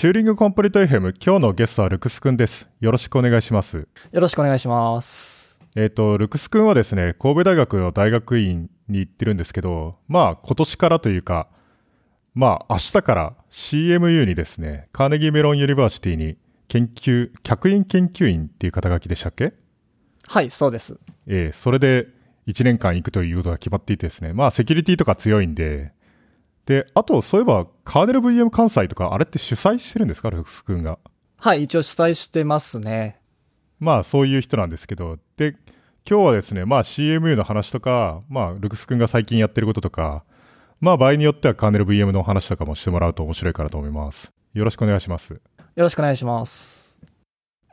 チューリングコンプリート FM 今日のゲストはルクスくんです。よろしくお願いします。よろしくお願いします。えっ、とルクスくんはですね神戸大学の大学院に行ってるんですけどまあ今年からというかまあ明日から CMU にですねカーネギーメロンユニバーシティに研究客員研究員っていう肩書きでしたっけ？はいそうです。えー、それで1年間行くということが決まっていてですねまあセキュリティとか強いんでで、あと、そういえば、カーネル VM 関西とか、あれって主催してるんですか、ルクス君が。はい、一応主催してますね。まあ、そういう人なんですけど、で、今日はですね、まあ CMU の話とか、まあ、ルクス君が最近やってることとか、まあ、場合によってはカーネル VM の話とかもしてもらうと面白いかなと思います。よろしくお願いします。よろしくお願いします。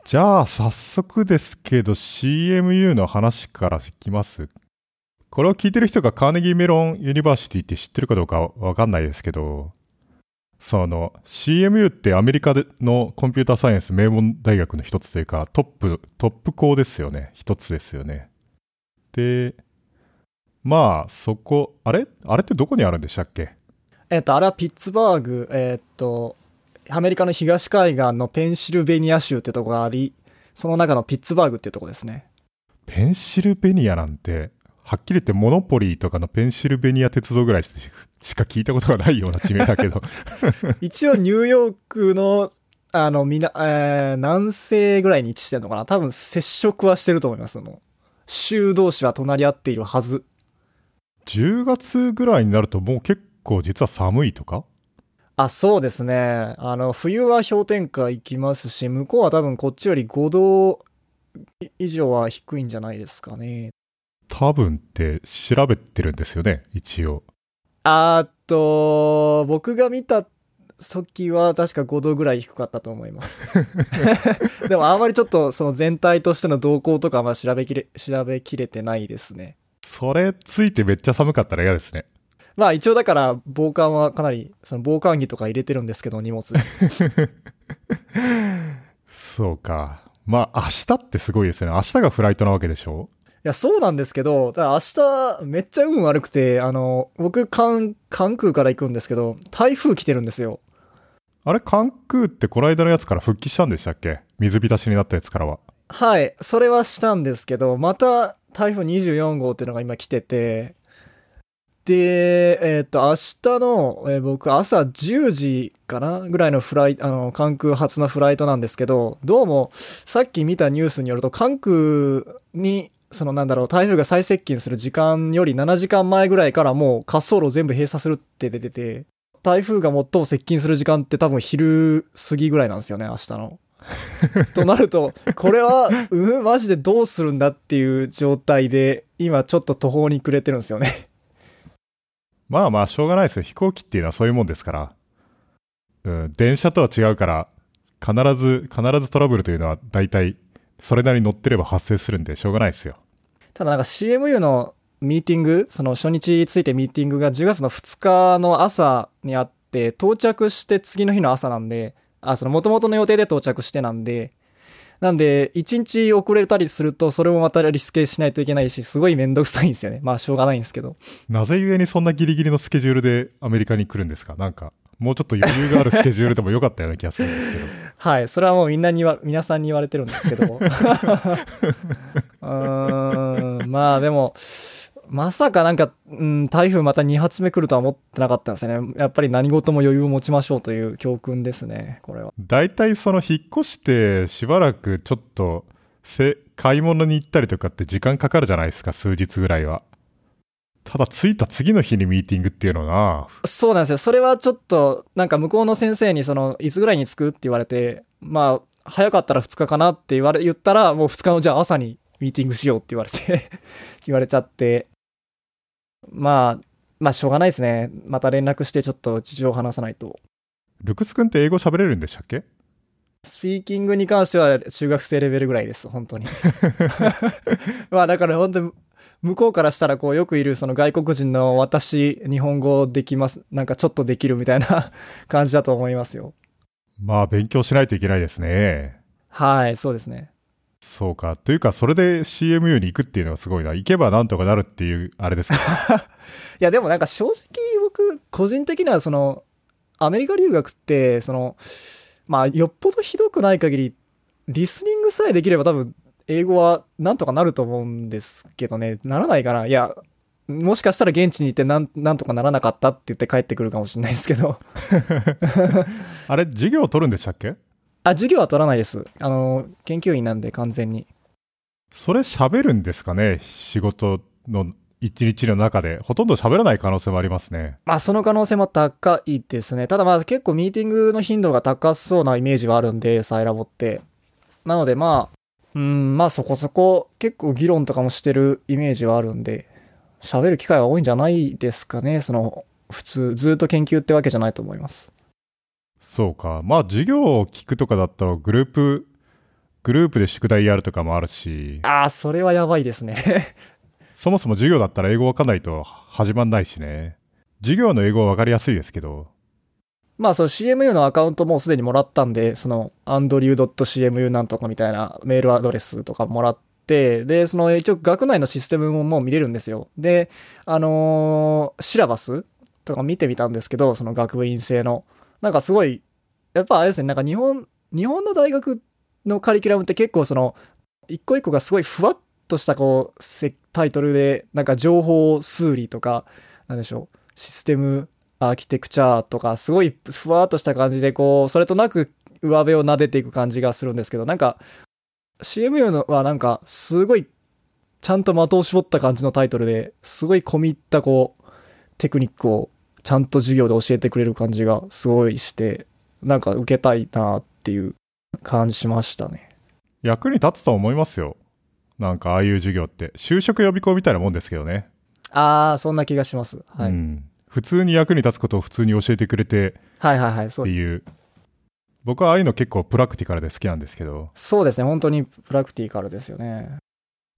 じゃあ、早速ですけど、CMU の話からいきますこれを聞いてる人がカーネギーメロンユニバーシティって知ってるかどうかわかんないですけど、その CMU ってアメリカでのコンピューターサイエンス名門大学の一つというかトップ、トップ校ですよね。一つですよね。で、まあそこ、あれ？あれってどこにあるんでしたっけ？えっと、あれはピッツバーグ、えっと、アメリカの東海岸のペンシルベニア州ってとこがあり、その中のピッツバーグってとこですね。ペンシルベニアなんてはっきり言ってモノポリーとかのペンシルベニア鉄道ぐらいしか聞いたことがないような地名だけど 一応ニューヨークの、あの、みな、えー、南西ぐらいに位置してるのかな？多分接触はしてると思います。の州同士は隣り合っているはず。10月ぐらいになるともう結構実は寒いとか？あ、そうですね。あの、冬は氷点下行きますし、向こうは多分こっちより5度以上は低いんじゃないですかね。多分って調べてるんですよね、一応。あと、僕が見た時は確か5度ぐらい低かったと思います。でもあんまりちょっとその全体としての動向とかは調べきれ、調べきれてないですね。それついてめっちゃ寒かったら嫌ですね。まあ一応だから防寒はかなり、その防寒着とか入れてるんですけど、荷物。そうか。まあ明日ってすごいですよね。明日がフライトなわけでしょ？や、そうなんですけど、だ明日めっちゃ運悪くて、あの、僕、関、関空から行くんですけど、台風来てるんですよ。あれ、関空ってこの間のやつから復帰したんでしたっけ？水浸しになったやつからは。はい、それはしたんですけど、また台風24号っていうのが今来てて、で、えっ、ー、と、明日の、えー、僕、朝10時かな？ぐらいのフライ、あの、関空初のフライトなんですけど、どうも、さっき見たニュースによると、関空にそのなんだろう、台風が最接近する時間より7時間前ぐらいからもう滑走路を全部閉鎖するって出てて、台風が最も接近する時間って多分昼過ぎぐらいなんですよね、明日の。となると、これは、うん、マジでどうするんだっていう状態で、今ちょっと途方に暮れてるんですよね。まあまあ、しょうがないですよ。飛行機っていうのはそういうもんですから。うん、電車とは違うから、必ず、必ずトラブルというのは大体それなりに乗ってれば発生するんでしょうがないですよ。ただなんか CMU のミーティング、その初日ついてミーティングが10月の2日の朝にあって、到着して次の日の朝なんで、あ、その元々の予定で到着してなんで、なんで、1日遅れたりすると、それもまたリスケしないといけないし、すごいめんどくさいんですよね。まあ、しょうがないんですけど。なぜゆえにそんなギリギリのスケジュールでアメリカに来るんですか？なんか、もうちょっと余裕があるスケジュールでもよかったような気がするんですけど。はい、それはもうみんなにわ、皆さんに言われてるんですけど。うーん、まあでも、まさかなんか、うん、台風また2発目来るとは思ってなかったんですね。やっぱり何事も余裕を持ちましょうという教訓ですね、これは。大体その引っ越してしばらくちょっと、せ、買い物に行ったりとかって時間かかるじゃないですか、数日ぐらいは。ただ着いた次の日にミーティングっていうのはそうなんですよ。それはちょっと、なんか向こうの先生にその、いつぐらいに着くって言われて、まあ、早かったら2日かなって言われ、言ったら、もう2日のじゃあ朝にミーティングしようって言われて 言われちゃって、まあ、まあしょうがないですね。また連絡してちょっと事情を話さないと。ルクス君って英語喋れるんでしたっけ？スピーキングに関しては中学生レベルぐらいです、本当に。まあだから本当に向こうからしたらこうよくいるその外国人の私日本語できます。なんかちょっとできるみたいな 感じだと思いますよ。まあ勉強しないといけないですね。はいそうですね。そうか。というかそれで CMU に行くっていうのはすごいな。行けばなんとかなるっていうあれですか？いやでもなんか正直僕個人的にはそのアメリカ留学ってそのまあ、よっぽどひどくない限り、リスニングさえできれば多分、英語はなんとかなると思うんですけどね、ならないかな。いや、もしかしたら現地にいてなんなんとかならなかったって言って帰ってくるかもしれないですけど。あれ、授業を取るんでしたっけ？あ、授業は取らないです。あの、研究員なんで完全に。それ喋るんですかね？仕事の一日の中で。ほとんど喋らない可能性もありますね。まあ、その可能性も高いですね。ただまあ、結構ミーティングの頻度が高そうなイメージはあるんで、サイラボって。なのでまあ、うん、まあそこそこ結構議論とかもしてるイメージはあるんで、喋る機会は多いんじゃないですかね。その、普通、ずっと研究ってわけじゃないと思います。そうか。まあ、授業を聞くとかだったら、グループ、グループで宿題やるとかもあるし、ああ、それはやばいですね。そもそも授業だったら英語わかんないと始まんないしね。授業の英語はわかりやすいですけど、まあ、その CMU のアカウントもすでにもらったんで、その、andrew.cmu なんとかみたいなメールアドレスとかもらって、で、その、一応学内のシステムももう見れるんですよ。で、あのーシラバスとか見てみたんですけど、その学部院制の。なんかすごい、やっぱあれですね、なんか日本、日本の大学のカリキュラムって結構その、一個一個がすごいふわっとしたこう、タイトルで、なんか情報数理とか、なんでしょう、システムアーキテクチャとか、すごいふわっとした感じで、こう、それとなく上辺を撫でていく感じがするんですけど、なんか、CMU のはなんか、すごい、ちゃんと的を絞った感じのタイトルで、すごい込み入ったこう、テクニックをちゃんと授業で教えてくれる感じがすごいして、なんか受けたいなっていう感じしましたね。役に立つと思いますよ。なんかああいう授業って。就職予備校みたいなもんですけどね。あー、そんな気がします。はい。うん。普通に役に立つことを普通に教えてくれてはいはいはい、そうです。っていう。僕はああいうの結構プラクティカルで好きなんですけど。そうですね、本当にプラクティカルですよね。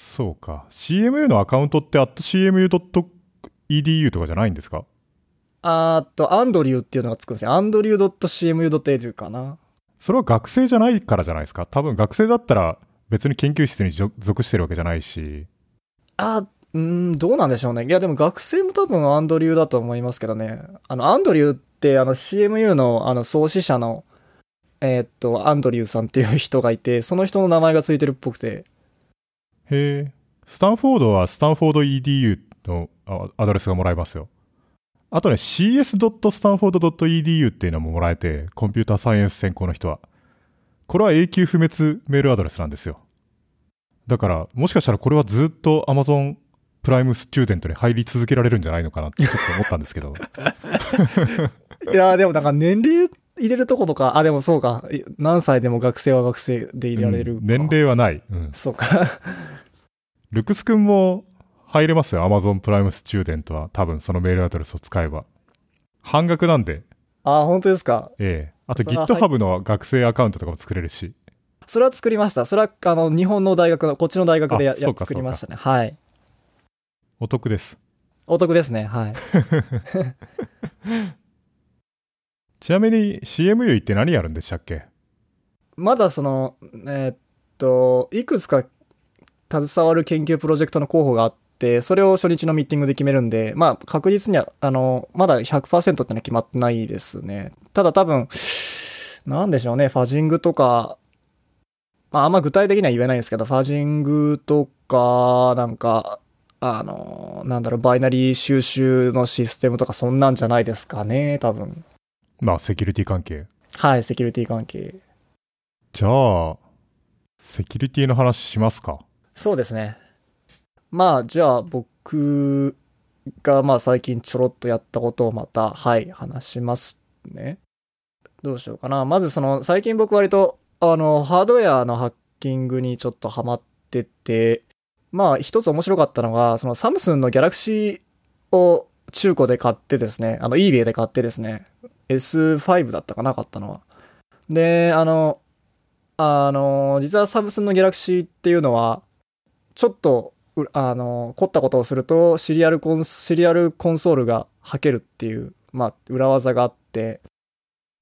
そうか。CMU のアカウントって @cmu.edu とかじゃないんですか？あーっと、アンドリューっていうのがつくんですね。アンドリュー .cmu.edu かな。それは学生じゃないからじゃないですか？多分学生だったら別に研究室に属属してるわけじゃないし。あー、うん、どうなんでしょうね。いや、でも学生も多分アンドリューだと思いますけどね。あの、アンドリューって、あの、CMU の、あの、創始者の、えーっと、アンドリューさんっていう人がいて、その人の名前がついてるっぽくて。へえ。スタンフォードはスタンフォード EDU のアドレスがもらえますよ。あとね、cs.stanford.edu っていうのももらえて、コンピューターサイエンス専攻の人は。これは永久不滅メールアドレスなんですよ。だから、もしかしたらこれはずっと Amazon プライムスチューデントに入り続けられるんじゃないのかなってちょっと思ったんですけど。いやー、でもなんか年齢入れるとことか、あ、でもそうか。い何歳でも学生は学生で入れられるか、うん年齢はない。うん。そうか。ルクス君も入れますよ。Amazon プライムスチューデントは多分そのメールアドレスを使えば。半額なんで、あ、本当ですか？ええ。あと GitHub の学生アカウントとかも作れるし。それは作りました。それは、あの、日本の大学の、こっちの大学でや作りましたね。はい。お得です。お得ですね。はい。ちなみに CMU 行って何やるんでしたっけ？まだその、えーっと、いくつか携わる研究プロジェクトの候補があって、それを初日のミーティングで決めるんで、まあ確実には、あの、まだ100%ってのは決まってないですね。ただ多分、なんでしょうね、ファジングとか、まああんま具体的には言えないですけど、ファジングとか、なんか、あの、なんだろう、バイナリー収集のシステムとかそんなんじゃないですかね、多分。まあ、セキュリティ関係。はい、セキュリティ関係。じゃあ、セキュリティの話しますか。そうですね。まあ、じゃあ僕がまあ最近ちょろっとやったことをまた、はい、話しますね。どうしようかな。まずその、最近僕割と、あの、ハードウェアのハッキングにちょっとハマってて、まあ一つ面白かったのが、そのサムスンのギャラクシーを中古で買ってですね、あの eBay で買ってですね、S5 だったかな、買ったのは。で、あの、あの、実はサムスンのギャラクシーっていうのは、ちょっと、あの、凝ったことをすると、シリアルコン、シリアルコンソールがはけるっていう、まあ、裏技があって、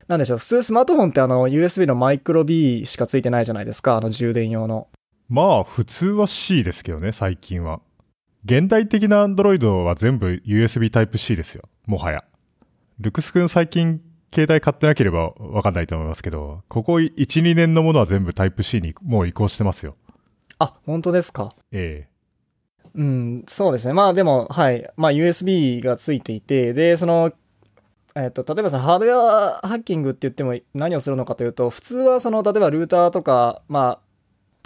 なんでしょう、普通スマートフォンってあの、USB のマイクロ B しかついてないじゃないですか、あの充電用の。まあ、普通は C ですけどね、最近は。現代的な Android は全部 USB Type-C ですよ。もはや。ルクス君最近携帯買ってなければわかんないと思いますけど、ここ1、2年のものは全部タイプ C にもう移行してますよ。あ、本当ですか？えうん、そうですね。まあでも、はい。まあ USB がついていて、で、その、えっと、例えばそのハードウェアハッキングって言っても何をするのかというと、普通はその、例えばルーターとか、まあ、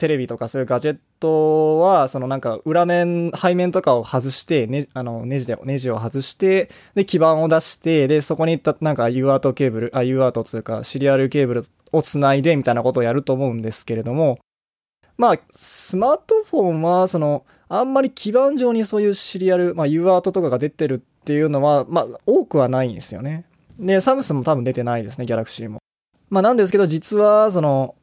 テレビとかそういうガジェットは、そのなんか裏面、背面とかを外して、ね、あの、ネジで、ネジを外して、で、基板を出して、で、そこにたなんか UART ケーブル、あ、UART というかシリアルケーブルをつないでみたいなことをやると思うんですけれども、まあ、スマートフォンは、その、あんまり基板上にそういうシリアル、まあ、UART とかが出てるっていうのは、まあ、多くはないんですよね。で、サムスンも多分出てないですね、ギャラクシーも。まあ、なんですけど、実は、その、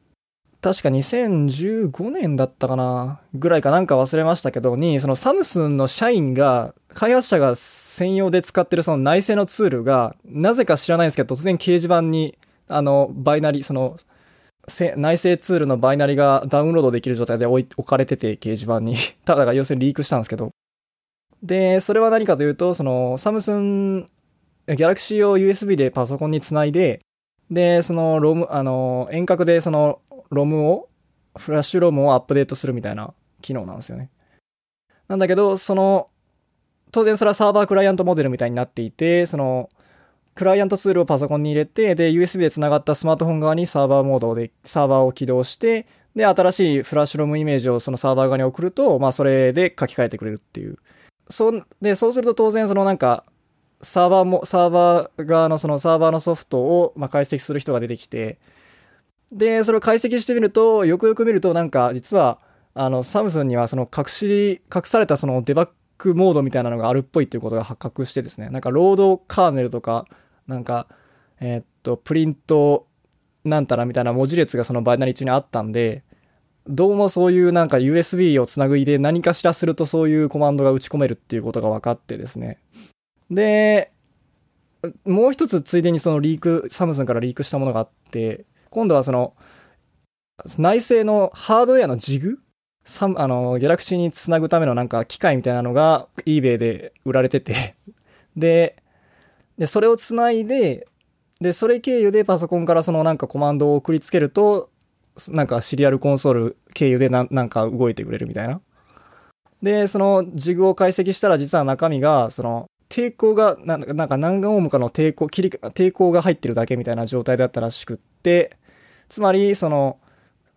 確か2015年だったかなぐらいかなんか忘れましたけどに、そのサムスンの社員が、開発者が専用で使ってるその内製のツールが、なぜか知らないんですけど、突然掲示板に、あの、バイナリ、その、内製ツールのバイナリがダウンロードできる状態で置い置かれてて、掲示板に。ただが要するにリークしたんですけど。で、それは何かというと、その、サムスン、ギャラクシーを USB でパソコンにつないで、で、その、ロム、あの、遠隔でその、ロムを、フラッシュロムをアップデートするみたいな機能なんですよね。なんだけど、その、当然それはサーバークライアントモデルみたいになっていて、その、クライアントツールをパソコンに入れて、で、USB で繋がったスマートフォン側にサーバーモードで、サーバーを起動して、で、新しいフラッシュロムイメージをそのサーバー側に送ると、まあ、それで書き換えてくれるっていう。そう、で、そうすると当然そのなんか、サーバーも、サーバー側のそのサーバーのソフトを、まあ、解析する人が出てきて、で、それを解析してみると、よくよく見ると、なんか、実は、あの、サムスンにはその隠し、隠されたそのデバッグモードみたいなのがあるっぽいっていうことが発覚してですね、なんか、ロードカーネルとか、なんか、えーっと、プリントなんたらみたいな文字列がそのバイナリ中にあったんで、どうもそういうなんか USB をつなぐいで何かしらするとそういうコマンドが打ち込めるっていうことが分かってですね。で、もう一つついでにそのリーク、サムスンからリークしたものがあって、今度はその、内製のハードウェアのジグ？サムあの、ギャラクシーにつなぐためのなんか機械みたいなのが eBay で売られてて、で、で、それをつないで、で、それ経由でパソコンからそのなんかコマンドを送りつけると、なんかシリアルコンソール経由でななんか動いてくれるみたいな。で、そのジグを解析したら実は中身が、その抵抗が、ななんか何オームかの抵抗、切り、抵抗が入ってるだけみたいな状態だったらしくって、つまり、その、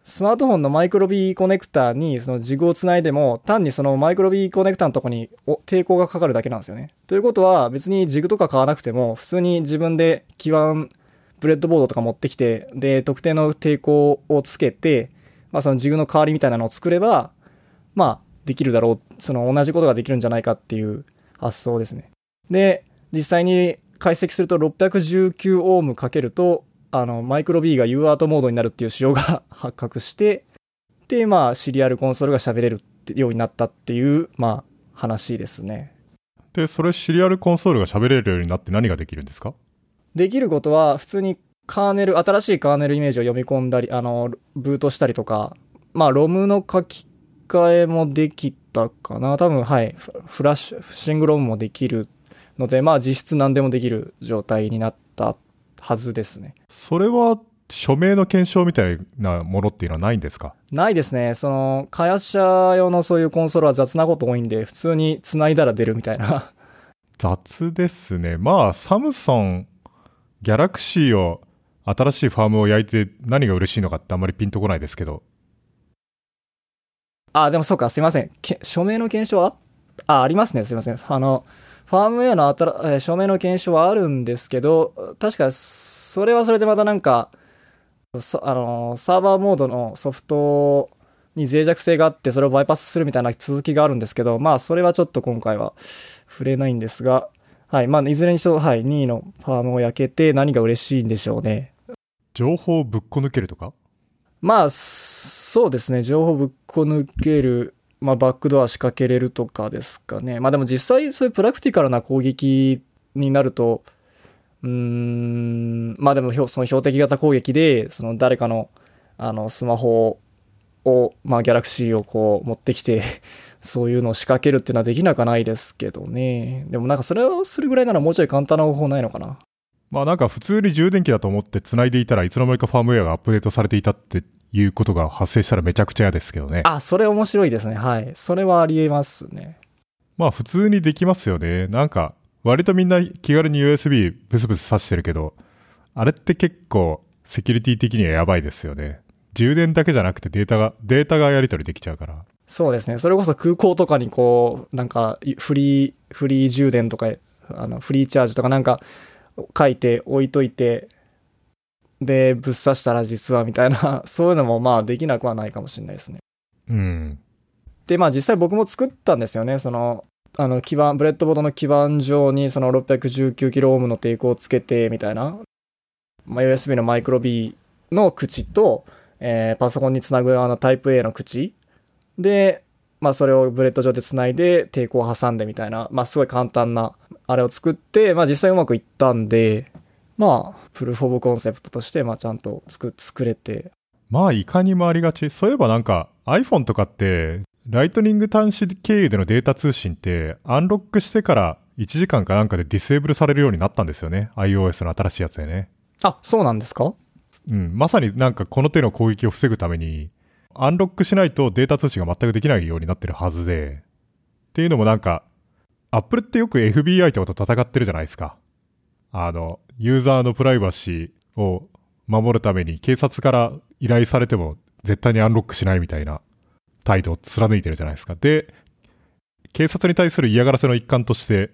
スマートフォンのマイクロ B コネクタにそのジグをつないでも、単にそのマイクロ B コネクタのとこに抵抗がかかるだけなんですよね。ということは、別にジグとか買わなくても、普通に自分で基板、ブレッドボードとか持ってきて、で、特定の抵抗をつけて、まあそのジグの代わりみたいなのを作れば、まあ、できるだろう。その同じことができるんじゃないかっていう発想ですね。で、実際に解析すると619オームかけると、あの、マイクロ B が UART モードになるっていう仕様が 発覚して、で、まあ、シリアルコンソールが喋れるってようになったっていう、まあ、話ですね。で、それシリアルコンソールが喋れるようになって何ができるんですか？できることは、普通にカーネル、新しいカーネルイメージを読み込んだり、あの、ブートしたりとか、まあ、ロムの書き換えもできたかな。多分、はい。フフラッシュ、シングロムもできるので、まあ、実質何でもできる状態になったはずですね。それは、署名の検証みたいなものっていうのはないんですか？ないですね。その、開発者用のそういうコンソールは雑なこと多いんで、普通に繋いだら出るみたいな。雑ですね。まあ、サムソン、ギャラクシーを、新しいファームを焼いて何が嬉しいのかってあんまりピンとこないですけど。あ、でもそうか、すいません。け署名の検証は？あ、ありますね。すいません。あの、ファームウェアのあたら、えー署名の検証はあるんですけど、確か、それはそれでまたなんか、そあの、サーバーモードのソフトに脆弱性があって、それをバイパスするみたいな続きがあるんですけど、まあ、それはちょっと今回は触れないんですが、はい。まあ、いずれにしろ、はい。2位のファームを焼けて何が嬉しいんでしょうね。情報をぶっこ抜けるとか？まあ、そうですね。情報ぶっこ抜ける、まあ、バックドア仕掛けれるとかですかね。まあでも実際そういうプラクティカルな攻撃になると、うーん、まあでもその標的型攻撃で、その誰かの、あの、スマホを、まあギャラクシーをこう持ってきて、そういうのを仕掛けるっていうのはできなくはないですけどね。でもなんかそれをするぐらいならもうちょい簡単な方法ないのかな。まあなんか普通に充電器だと思って繋いでいたらいつの間にかファームウェアがアップデートされていたっていうことが発生したらめちゃくちゃ嫌ですけどね。あ、それ面白いですね。はい。それはありえますね。まあ普通にできますよね。なんか割とみんな気軽に USB ブスブス挿してるけど、あれって結構セキュリティ的にはやばいですよね。充電だけじゃなくてデータが、データがやり取りできちゃうから。そうですね。それこそ空港とかにこう、なんかフリー、フリー充電とか、あのフリーチャージとかなんか書いて置いといて、で、ぶっ刺したら実はみたいな、そういうのもまあできなくはないかもしれないですね。うん。で、まあ実際僕も作ったんですよね。その、あの基板、ブレッドボードの基板上にその 619kΩ の抵抗をつけてみたいな、まあ、USB のマイクロ B の口と、えーパソコンにつなぐあのタイプ A の口で、まあそれをブレッド上でつないで抵抗を挟んでみたいな、まあすごい簡単なあれを作って、まあ実際うまくいったんで、まあ proof of concept として、まあちゃんと作作れて、まあいかにもありがち。そういえばなんか iPhone とかって、ライトニング端子経由でのデータ通信って、アンロックしてから1時間かなんかでディセーブルされるようになったんですよね。iOS の新しいやつでね。あ、そうなんですか？うん。まさになんかこの手の攻撃を防ぐために、アンロックしないとデータ通信が全くできないようになってるはずで、っていうのもなんか、Apple ってよく FBI とかと戦ってるじゃないですか。あの、ユーザーのプライバシーを守るために警察から依頼されても絶対にアンロックしないみたいな態度を貫いてるじゃないですか。で、警察に対する嫌がらせの一環として、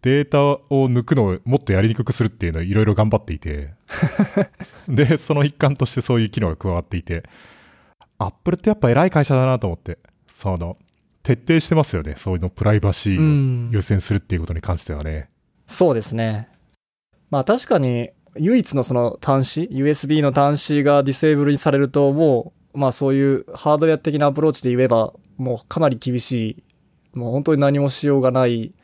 データを抜くのをもっとやりにくくするっていうのをいろいろ頑張っていて、で、その一環としてそういう機能が加わっていて、アップルってやっぱ偉い会社だなと思って、その、徹底してますよね。そういうのプライバシうーをん。優先するっていうことに関してはね。そうですね。まあ確かに、唯一のその端子、USB の端子がディセーブルにされると、もう、まあそういうハードウェア的なアプローチで言えば、もうかなり厳しい、もう本当に何もしようがない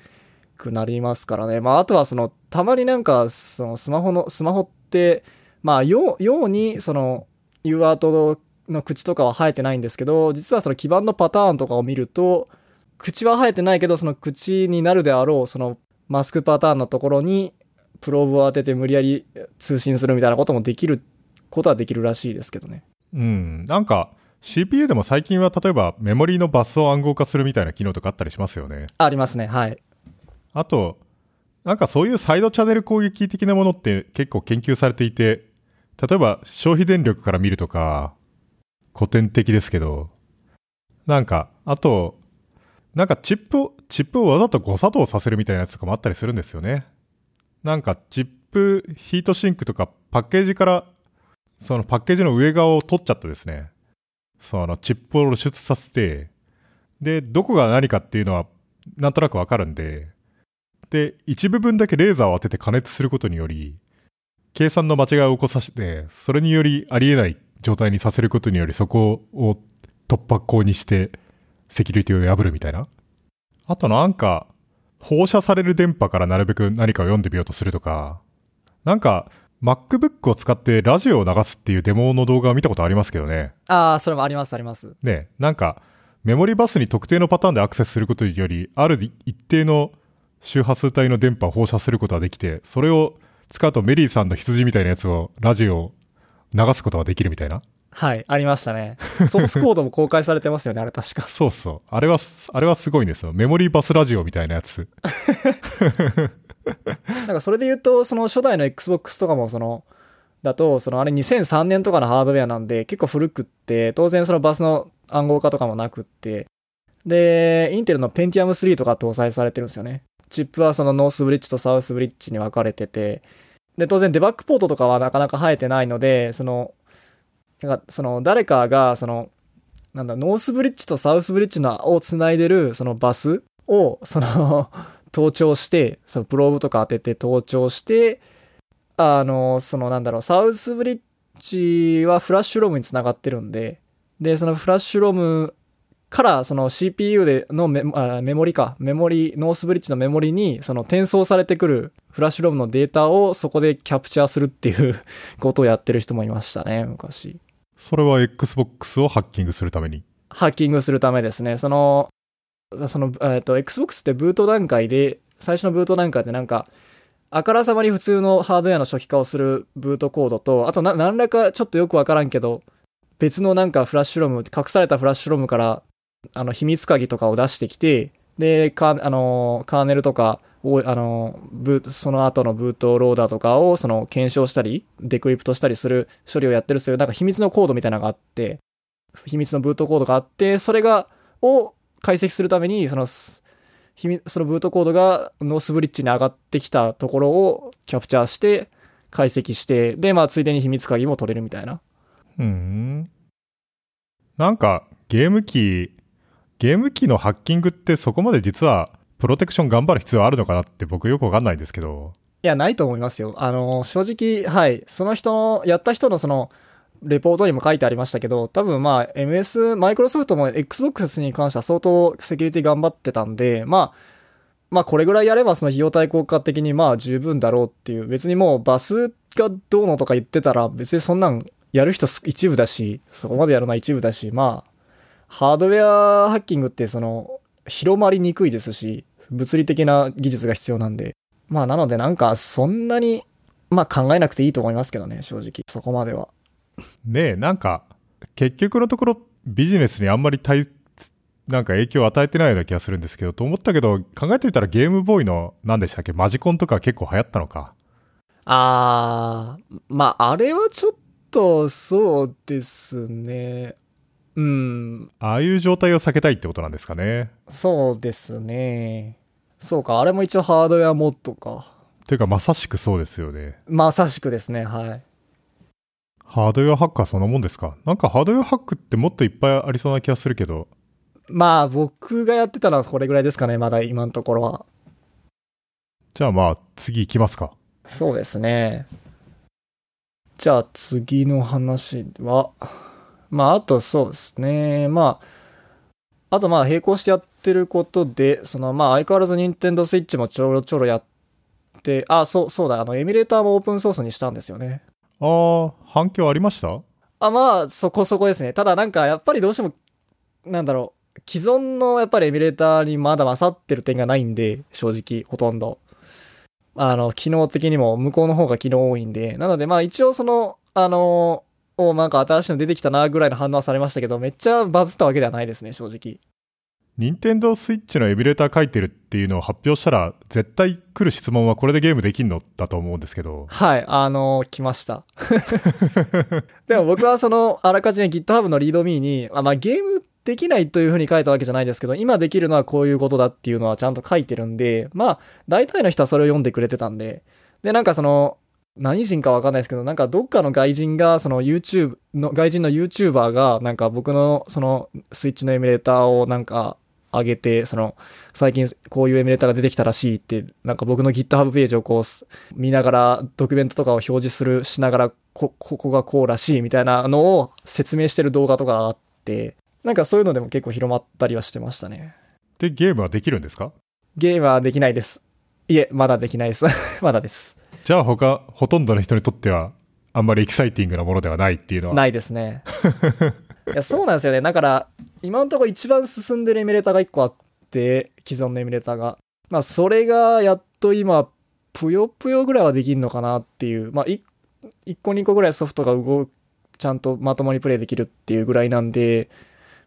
くなりますからね。まああとはその、たまになんか、そのスマホの、スマホって、まあよう、ように、その、UART の口とかは生えてないんですけど、実はその基板のパターンとかを見ると、口は生えてないけど、その口になるであろう、そのマスクパターンのところにプローブを当てて無理やり通信するみたいなこともできることはできるらしいですけどね。うん。なんか、CPU でも最近は例えばメモリーのバスを暗号化するみたいな機能とかあったりしますよね。ありますね。はい。あと、なんかそういうサイドチャンネル攻撃的なものって結構研究されていて、例えば消費電力から見るとか、古典的ですけど、なんか、あと、なんかチップを、チップをわざと誤作動させるみたいなやつとかもあったりするんですよね。なんかチップヒートシンクとかパッケージから、そのパッケージの上側を取っちゃってですね、そのチップを露出させて、で、どこが何かっていうのはなんとなくわかるんで、で、一部分だけレーザーを当てて加熱することにより、計算の間違いを起こさせて、それによりありえない状態にさせることにより、そこを突破口にして、セキュリティを破るみたいな。あとなんか、放射される電波からなるべく何かを読んでみようとするとか、なんか、MacBook を使ってラジオを流すっていうデモの動画を見たことありますけどね。ああ、それもあります、あります。ね、なんか、メモリバスに特定のパターンでアクセスすることにより、ある一定の周波数帯の電波を放射することができて、それを使うとメリーさんの羊みたいなやつを、ラジオを流すことができるみたいな。はい、ありましたね。ソースコードも公開されてますよね、あれ確か。そうそう。あれは、あれはすごいんですよ。メモリーバスラジオみたいなやつ。なんかそれで言うと、その初代の Xbox とかもその、だと、そのあれ2003年とかのハードウェアなんで結構古くって、当然そのバスの暗号化とかもなくって、で、インテルの Pentium 3とか搭載されてるんですよね。チップはそのノースブリッジとサウスブリッジに分かれてて、で、当然デバッグポートとかはなかなか生えてないので、その、なんかその誰かがその、なんだ、ノースブリッジとサウスブリッジのをつないでるそのバスを、その、盗聴して、そのプローブとか当てて盗聴して、あの、そのなんだろう、サウスブリッジはフラッシュロムにつながってるんで、で、そのフラッシュロムからその CPU でのメあメモリか、メモリ、ノースブリッジのメモリにその転送されてくるフラッシュロムのデータをそこでキャプチャーするっていうことをやってる人もいましたね、昔。それは Xbox をハッキングするために？ハッキングするためですね。その、その、えっ、と、Xbox ってブート段階で、最初のブート段階でなんか、あからさまに普通のハードウェアの初期化をするブートコードと、あとな、何らかちょっとよくわからんけど、別のなんかフラッシュロム、隠されたフラッシュロムから、あの、秘密鍵とかを出してきて、で、カあのーカーネルとか、あのブその後のブートローダーとかを、その、検証したり、デクリプトしたりする処理をやってるそういう、なんか秘密のコードみたいなのがあって、秘密のブートコードがあって、それが、を解析するために、その、秘密そのブートコードがノースブリッジに上がってきたところをキャプチャーして、解析して、で、まあ、ついでに秘密鍵も取れるみたいな。うん。なんか、ゲーム機、ゲーム機のハッキングってそこまで実は、プロテクション頑張る必要あるのかなって僕よくわかんないですけど。いや、ないと思いますよ。あの、正直、はい。その人の、やった人のその、レポートにも書いてありましたけど、多分まあ、MS、マイクロソフトも Xbox に関しては相当セキュリティ頑張ってたんで、まあ、まあこれぐらいやればその費用対効果的にまあ十分だろうっていう、別にもうバスがどうのとか言ってたら別にそんなんやる人一部だし、そこまでやるのは一部だし、まあ、ハードウェアハッキングってその、広まりにくいですし、物理的な技術が必要なんで、まあなのでなんかそんなに、まあ考えなくていいと思いますけどね、正直。そこまでは。ねえ、なんか、結局のところビジネスにあんまり対、なんか影響を与えてないような気がするんですけど、と思ったけど、考えてみたらゲームボーイの、何でしたっけ、マジコンとか結構流行ったのか。あー、まああれはちょっとそうですね。うん、ああいう状態を避けたいってことなんですかね。そうですね。そうか、あれも一応ハードウェアモッドか。というか、まさしくそうですよね。まさしくですね、はい。ハードウェアハッカーそのもんですか？なんかハードウェアハックってもっといっぱいありそうな気がするけど、まあ僕がやってたのはこれぐらいですかね、まだ今のところは。じゃあまあ、次行きますか。そうですね。じゃあ次の話は、まああとそうですね。まあ、あとまあ並行してやってることで、そのまあ相変わらず任天堂スイッチもちょろちょろやって、あ、そう、そうだ、あのエミュレーターもオープンソースにしたんですよね。あー、反響ありました？あ、まあそこそこですね。ただなんかやっぱりどうしても、なんだろう、既存のやっぱりエミュレーターにまだ勝ってる点がないんで、正直、ほとんど。あの、機能的にも向こうの方が機能多いんで、なのでまあ一応その、あの、おなんか新しいの出てきたなぐらいの反応はされましたけど、めっちゃバズったわけではないですね、正直。任天堂スイッチのエミュレーター書いてるっていうのを発表したら、絶対来る質問はこれでゲームできんのだと思うんですけど、はい、あの来ました。でも僕はその、あらかじめ GitHub のリードミーに、あまあゲームできないというふうに書いたわけじゃないですけど、今できるのはこういうことだっていうのはちゃんと書いてるんで、まあ、大体の人はそれを読んでくれてたんで、で、なんかその、何人かわかんないですけど、なんかどっかの外人が、その YouTube の、外人の YouTuber が、なんか僕のそのスイッチのエミュレーターをなんか上げて、その、最近こういうエミュレーターが出てきたらしいって、なんか僕の GitHub ページをこうす、見ながら、ドキュメントとかを表示する、しながら、こ、ここがこうらしいみたいなのを説明してる動画とかがあって、なんかそういうのでも結構広まったりはしてましたね。で、ゲームはできるんですか？ゲームはできないです。いえ、まだできないです。まだです。じゃあ他、ほとんどの人にとっては、あんまりエキサイティングなものではないっていうのは。ないですね。いや、そうなんですよね。だから、今のところ一番進んでるエミュレーターが1個あって、既存のエミュレーターが。まあ、それがやっと今、ぷよぷよぐらいはできるのかなっていう。まあ、1, 個2個ぐらいソフトが動く、ちゃんとまともにプレイできるっていうぐらいなんで、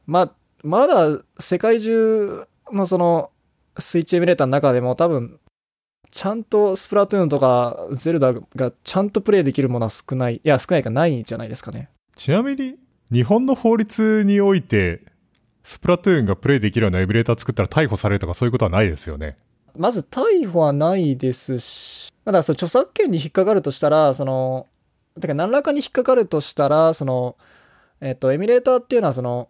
まあ、まだ世界中のその、スイッチエミュレーターの中でも多分、ちゃんとスプラトゥーンとかゼルダがちゃんとプレイできるものは少ない。いや、少ないかないんじゃないですかね。ちなみに、日本の法律において、スプラトゥーンがプレイできるようなエミュレーター作ったら逮捕されるとかそういうことはないですよね。まず逮捕はないですし、まだその著作権に引っかかるとしたら、その、だから何らかに引っかかるとしたら、その、えっと、エミュレーターっていうのはその、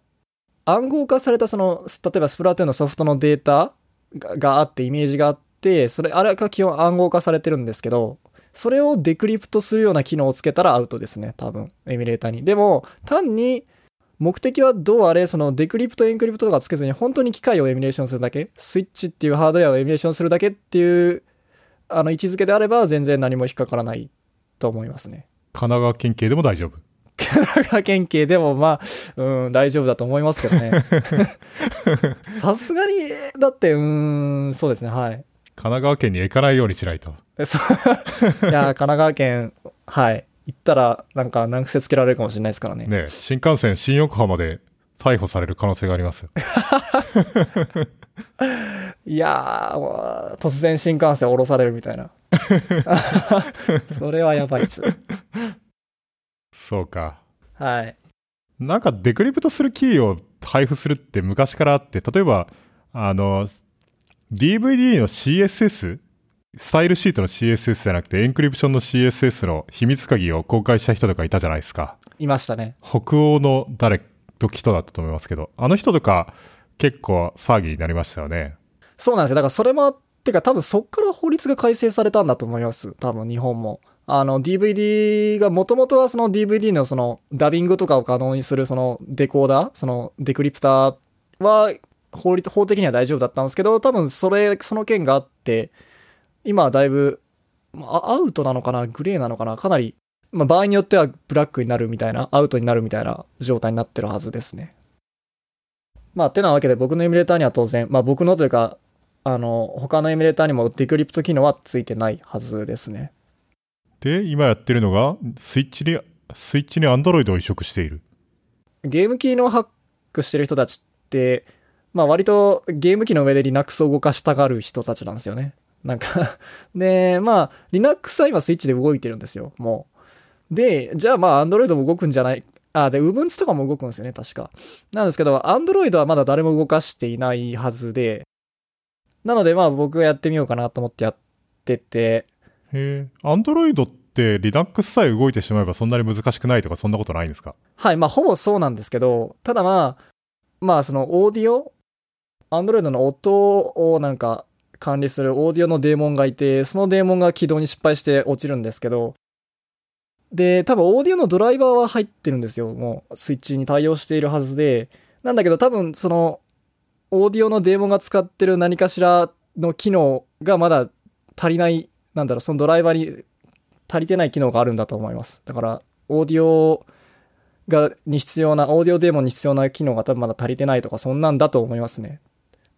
暗号化されたその、例えばスプラトゥーンのソフトのデータががあって、イメージがあって、それ、あれが基本暗号化されてるんですけど、それをデクリプトするような機能をつけたらアウトですね、多分、エミュレーターに。でも、単に、目的はどうあれ、そのデクリプト、エンクリプトとかつけずに、本当に機械をエミュレーションするだけ、スイッチっていうハードウェアをエミュレーションするだけっていう、あの、位置づけであれば、全然何も引っかからないと思いますね。神奈川県警でも大丈夫。神奈川県警でも、まあ、うん、大丈夫だと思いますけどね。さすがに、だって、うーん、そうですね、はい。神奈川県に行かないようにしないと。えそう いやー、神奈川県、はい。行ったら、なんか難癖つけられるかもしれないですからね。ね新幹線新横浜で逮捕される可能性がありますよ。いやー、突然新幹線降ろされるみたいな。それはやばいっす。そうか。はい。なんかデクリプトするキーを配布するって昔からあって、例えば、あの、DVD の CSS、スタイルシートの CSS じゃなくてエンクリプションの CSS の秘密鍵を公開した人とかいたじゃないですか。いましたね。北欧の誰と人だったと思いますけど、あの人とか結構騒ぎになりましたよね。そうなんですよ。だからそれもあってか、多分そっから法律が改正されたんだと思います。多分日本も。あの DVD がもともとはその DVD のそのダビングとかを可能にするそのデコーダー、そのデクリプターは法律、法的には大丈夫だったんですけど、多分それ、その件があって、今はだいぶ、まあアウトなのかなグレーなのかなかなり、まあ場合によってはブラックになるみたいな、アウトになるみたいな状態になってるはずですね。まあ、てなわけで僕のエミュレーターには当然、まあ僕のというか、あの、他のエミュレーターにもデクリプト機能はついてないはずですね。で、今やってるのが、スイッチに、スイッチに Android を移植している。ゲーム機能ハックしてる人たちって、まあ割とゲーム機の上で Linux を動かしたがる人たちなんですよね。なんか で、まあ Linux は今スイッチで動いてるんですよ、もう。で、じゃあまあ Android も動くんじゃないあ、で、Ubuntu とかも動くんですよね、確か。なんですけど、Android はまだ誰も動かしていないはずで、なのでまあ僕がやってみようかなと思ってやってて、へえ。Android って Linux さえ動いてしまえばそんなに難しくないとかそんなことないんですか？はい、まあ、ほぼそうなんですけど、ただまあ、まあ、そのオーディオ、Android の音をなんか管理するオーディオのデーモンがいて、そのデーモンが起動に失敗して落ちるんですけど、で、多分オーディオのドライバーは入ってるんですよ。もうスイッチに対応しているはずで、なんだけど多分その、オーディオのデーモンが使ってる何かしらの機能がまだ足りない、なんだろう、そのドライバーに足りてない機能があるんだと思います。だから、オーディオが、に必要な、オーディオデーモンに必要な機能が多分まだ足りてないとか、そんなんだと思いますね。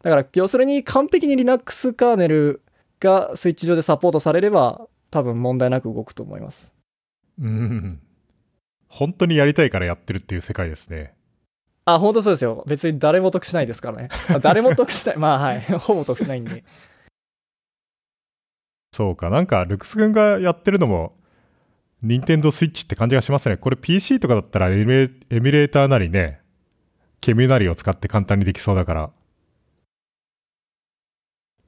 だから、要するに完璧に Linux カーネルがスイッチ上でサポートされれば、多分問題なく動くと思います。うん。本当にやりたいからやってるっていう世界ですね。あ、本当そうですよ。別に誰も得しないですからね。あ誰も得しない。まあはい。ほぼ得しないんで。そうか。なんか、ルクス君がやってるのも、任天堂スイッチって感じがしますね。これ PC とかだったらエミュレエミュレーターなりね、ケミュなりを使って簡単にできそうだから。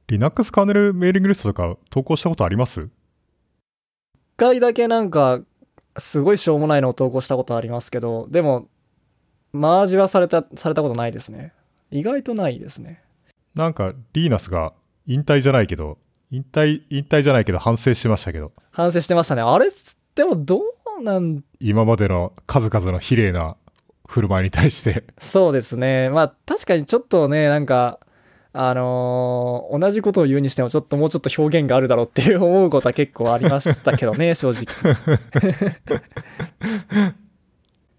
Linux カーネルメーリングリストとか投稿したことあります？一回だけなんか、すごいしょうもないのを投稿したことありますけど、でも、マージはされた、されたことないですね。意外とないですね。なんか、リーナスが引退じゃないけど、引退、引退じゃないけど反省してましたけど、反省してましたね。あれ、でもどうなん、今までの数々の綺麗な振る舞いに対して、そうですね。まあ確かにちょっとね、なんか、あのー同じことを言うにしてもちょっともうちょっと表現があるだろうっていう思うことは結構ありましたけどね、正直。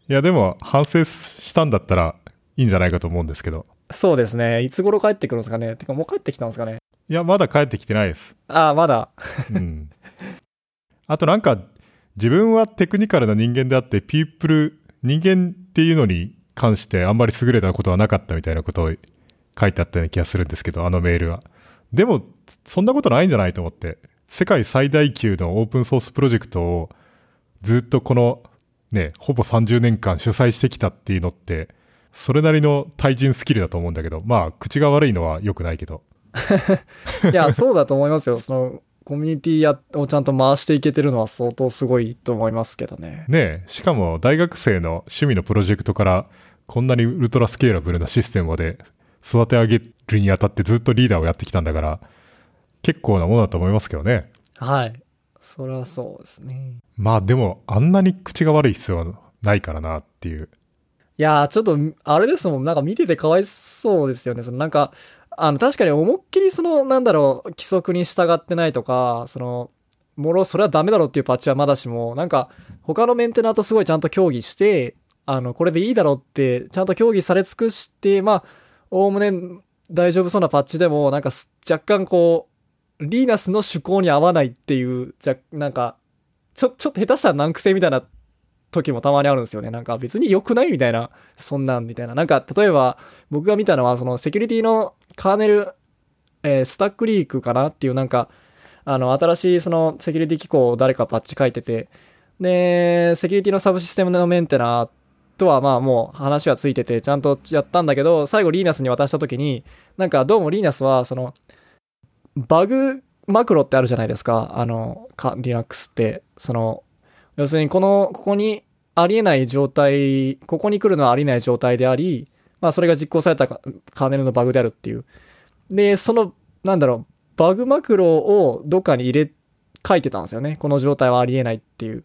いやでも反省したんだったらいいんじゃないかと思うんですけど、そうですね。いつ頃帰ってくるんですかね？てかもう帰ってきたんですかね。いや、まだ帰ってきてないです。ああ、まだ。うん。あとなんか、自分はテクニカルな人間であって、ピープル、人間っていうのに関してあんまり優れたことはなかったみたいなことを書いてあったような気がするんですけど、あのメールは。でも、そんなことないんじゃないと思って。世界最大級のオープンソースプロジェクトをずっとこのね、ほぼ30年間主催してきたっていうのって、それなりの対人スキルだと思うんだけど、まあ、口が悪いのは良くないけど。いや、そうだと思いますよ。その、コミュニティやをちゃんと回していけてるのは相当すごいと思いますけどね。ねえ、しかも大学生の趣味のプロジェクトからこんなにウルトラスケーラブルなシステムまで育て上げるにあたってずっとリーダーをやってきたんだから、結構なものだと思いますけどね。はい。それはそうですね。まあでも、あんなに口が悪い必要はないからなっていう。いやー、ちょっと、あれですもん。なんか見ててかわいそうですよね。そのなんか、あの、確かに思いっきりその、なんだろう、規則に従ってないとか、その、もろ、それはダメだろうっていうパッチはまだしも、なんか、他のメンテナーとすごいちゃんと協議して、あの、これでいいだろうって、ちゃんと協議され尽くして、まあ、おおむね大丈夫そうなパッチでも、なんか若干こう、リーナスの趣向に合わないっていう、じゃ、なんか、ちょ、ちょっと下手したら難癖みたいな時もたまにあるんですよね。なんか別に良くないみたいな、そんなんみたいな。なんか、例えば、僕が見たのは、そのセキュリティのカーネル、えースタックリークかなっていうなんか、あの、新しいそのセキュリティ機構を誰かパッチ書いてて、で、セキュリティのサブシステムのメンテナーとはまあもう話はついてて、ちゃんとやったんだけど、最後リーナスに渡した時に、なんかどうもリーナスは、その、バグマクロってあるじゃないですか。あの、か Linux って、その、要するにこの、ここにありえない状態、ここに来るのはありえない状態であり、まあそれが実行されたカーネルのバグであるっていう。で、その、なんだろう、バグマクロをどっかに入れ、書いてたんですよね。この状態はありえないっていう。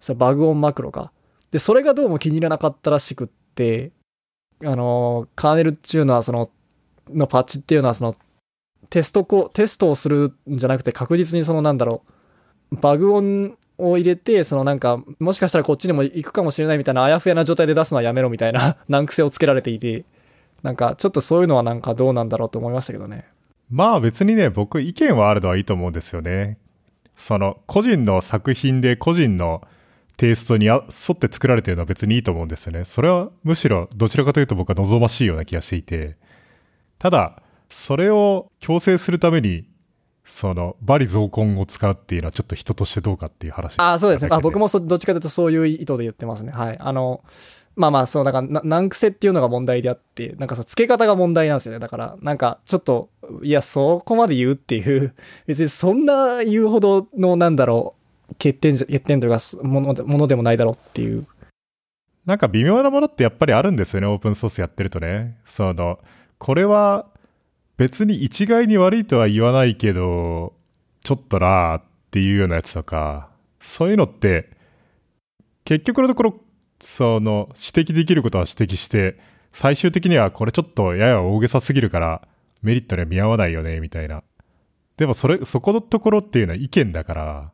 さバグオンマクロか。で、それがどうも気に入らなかったらしくって、あの、カーネルっていうのはその、のパッチっていうのはその、テストこ、テストをするんじゃなくて確実にそのなんだろう、バグ音を入れて、そのなんか、もしかしたらこっちにも行くかもしれないみたいなあやふやな状態で出すのはやめろみたいな 難癖をつけられていて、なんかちょっとそういうのはなんかどうなんだろうと思いましたけどね。まあ別にね、僕意見はあるのはいいと思うんですよね。その、個人の作品で個人のテイストに沿って作られてるのは別にいいと思うんですよね。それはむしろどちらかというと僕は望ましいような気がしていて。ただ、それを強制するために、その、バリ増根を使うっていうのはちょっと人としてどうかっていう話。ああ、そうですね。あ僕も。そどっちかというとそういう意図で言ってますね。はい。あの、まあまあ、そう、なんか、な難癖っていうのが問題であって、なんかその付け方が問題なんですよね。だから、なんか、ちょっと、いや、そこまで言うっていう、別にそんな言うほどの、なんだろう、欠点じゃ、欠点というか、ものでものでもないだろうっていう。なんか微妙なものってやっぱりあるんですよね、オープンソースやってるとね。その、これは別に一概に悪いとは言わないけど、ちょっとなーっていうようなやつとか、そういうのって、結局のところ、その、指摘できることは指摘して、最終的にはこれちょっとやや大げさすぎるから、メリットには見合わないよね、みたいな。でもそれ、そこのところっていうのは意見だから、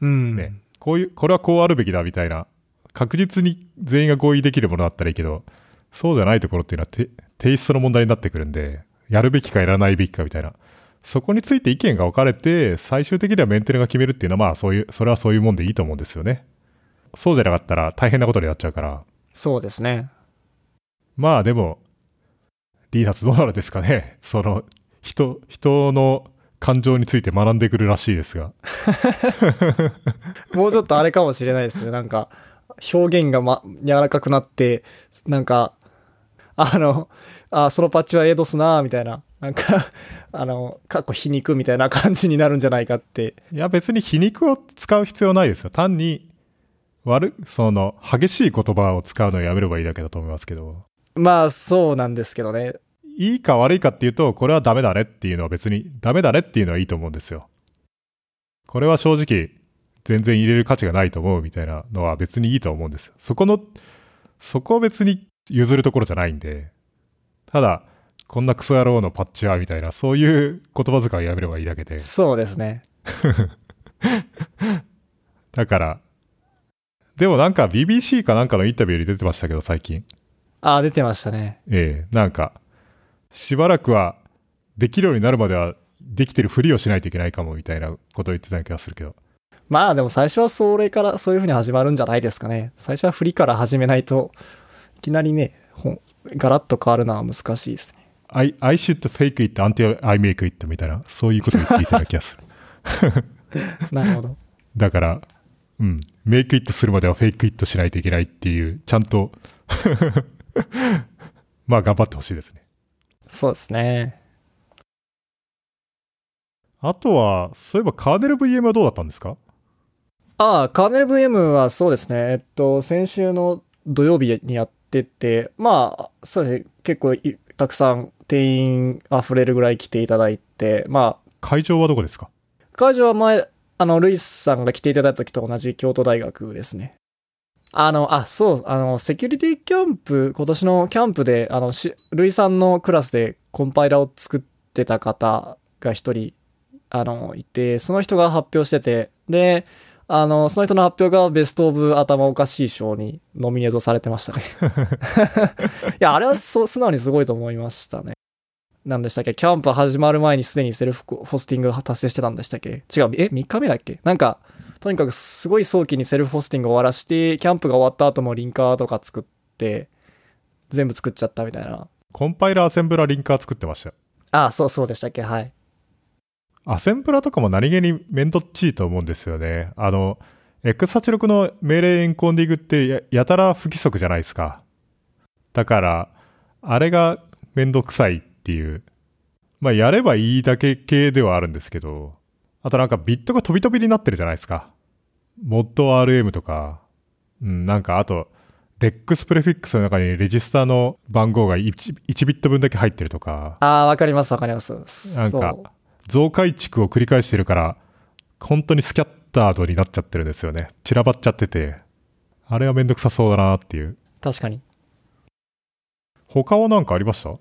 うん。ね、こういう、これはこうあるべきだみたいな、確実に全員が合意できるものだったらいいけど、そうじゃないところっていうのはテテイストの問題になってくるんで、やるべきかやらないべきかみたいな。そこについて意見が分かれて、最終的にはメンテナが決めるっていうのは、まあそういう、それはそういうもんでいいと思うんですよね。そうじゃなかったら大変なことになっちゃうから。そうですね。まあでも、リーナスどうなるんですかね。その、人、人の感情について学んでくるらしいですが。もうちょっとあれかもしれないですね。なんか、表現がま、柔らかくなって、なんか、あの、あ、そのパッチはエドスなみたいな。なんか、あの、かっこ皮肉みたいな感じになるんじゃないかって。いや別に皮肉を使う必要ないですよ。単に、悪、その、激しい言葉を使うのをやめればいいだけだと思いますけど。まあ、そうなんですけどね。いいか悪いかっていうと、これはダメだねっていうのは別に、ダメだねっていうのはいいと思うんですよ。これは正直、全然入れる価値がないと思うみたいなのは別にいいと思うんですよ。そこの、そこは別に譲るところじゃないんで、ただ、こんなクソ野郎のパッチはみたいな、そういう言葉遣いをやめればいいだけで。そうですね。だから、でもなんか BBC かなんかのインタビューに出てましたけど、最近。あ、出てましたね。ええなんか、しばらくはできるようになるまではできてるふりをしないといけないかもみたいなことを言ってた気がするけど。まあでも最初はそれから、そういう風に始まるんじゃないですかね。最初は振りから始めないと、いきなりね、ガラッと変わるのは難しいですね。I, I should fake it until I make it みたいな、そういうことを言っていた気がする。なるほど。だから、うん、make it するまでは fake it しないといけないっていう、ちゃんと、まあ頑張ってほしいですね。そうですね。あとは、そういえばカーネル VM はどうだったんですか？ああ、カーネル VM はそうですね。えっと、先週の土曜日にやってて、まあ、そうですね。結構いたくさん定員溢れるぐらい来ていただいて、ま会場はどこですか？あ、会場は前、あの、ルイスさんが来ていただいた時と同じ京都大学ですね。あの、あ、そう、あの、セキュリティキャンプ、今年のキャンプで、あの、しルイさんのクラスでコンパイラを作ってた方が一人、あの、いて、その人が発表してて、で、あの、その人の発表がベストオブ頭おかしい賞にノミネートされてましたね。いや、あれは素直にすごいと思いましたね。なんでしたっけ？キャンプ始まる前にすでにセルフホスティング達成してたんでしたっけ？違う、え ?3 日目だっけ？なんか、とにかくすごい早期にセルフホスティング終わらして、キャンプが終わった後もリンカーとか作って、全部作っちゃったみたいな。コンパイラーアセンブラリンカー作ってました。ああ、そうそうでしたっけ？はい。アセンブラとかも何気に面倒っちいと思うんですよね。あの、X86 の命令エンコーディングってややたら不規則じゃないですか。だから、あれがめんどくさいっていう。まあ、やればいいだけ系ではあるんですけど、あとなんかビットが飛び飛びになってるじゃないですか。モッド RM とか、うん、なんかあと、レックスプレフィックスの中にレジスターの番号が 1, 1ビット分だけ入ってるとか。ああ、わかりますわかります。なんか、増改築を繰り返してるから、本当にスキャッタードになっちゃってるんですよね。散らばっちゃってて。あれはめんどくさそうだなっていう。確かに。他は何かありました？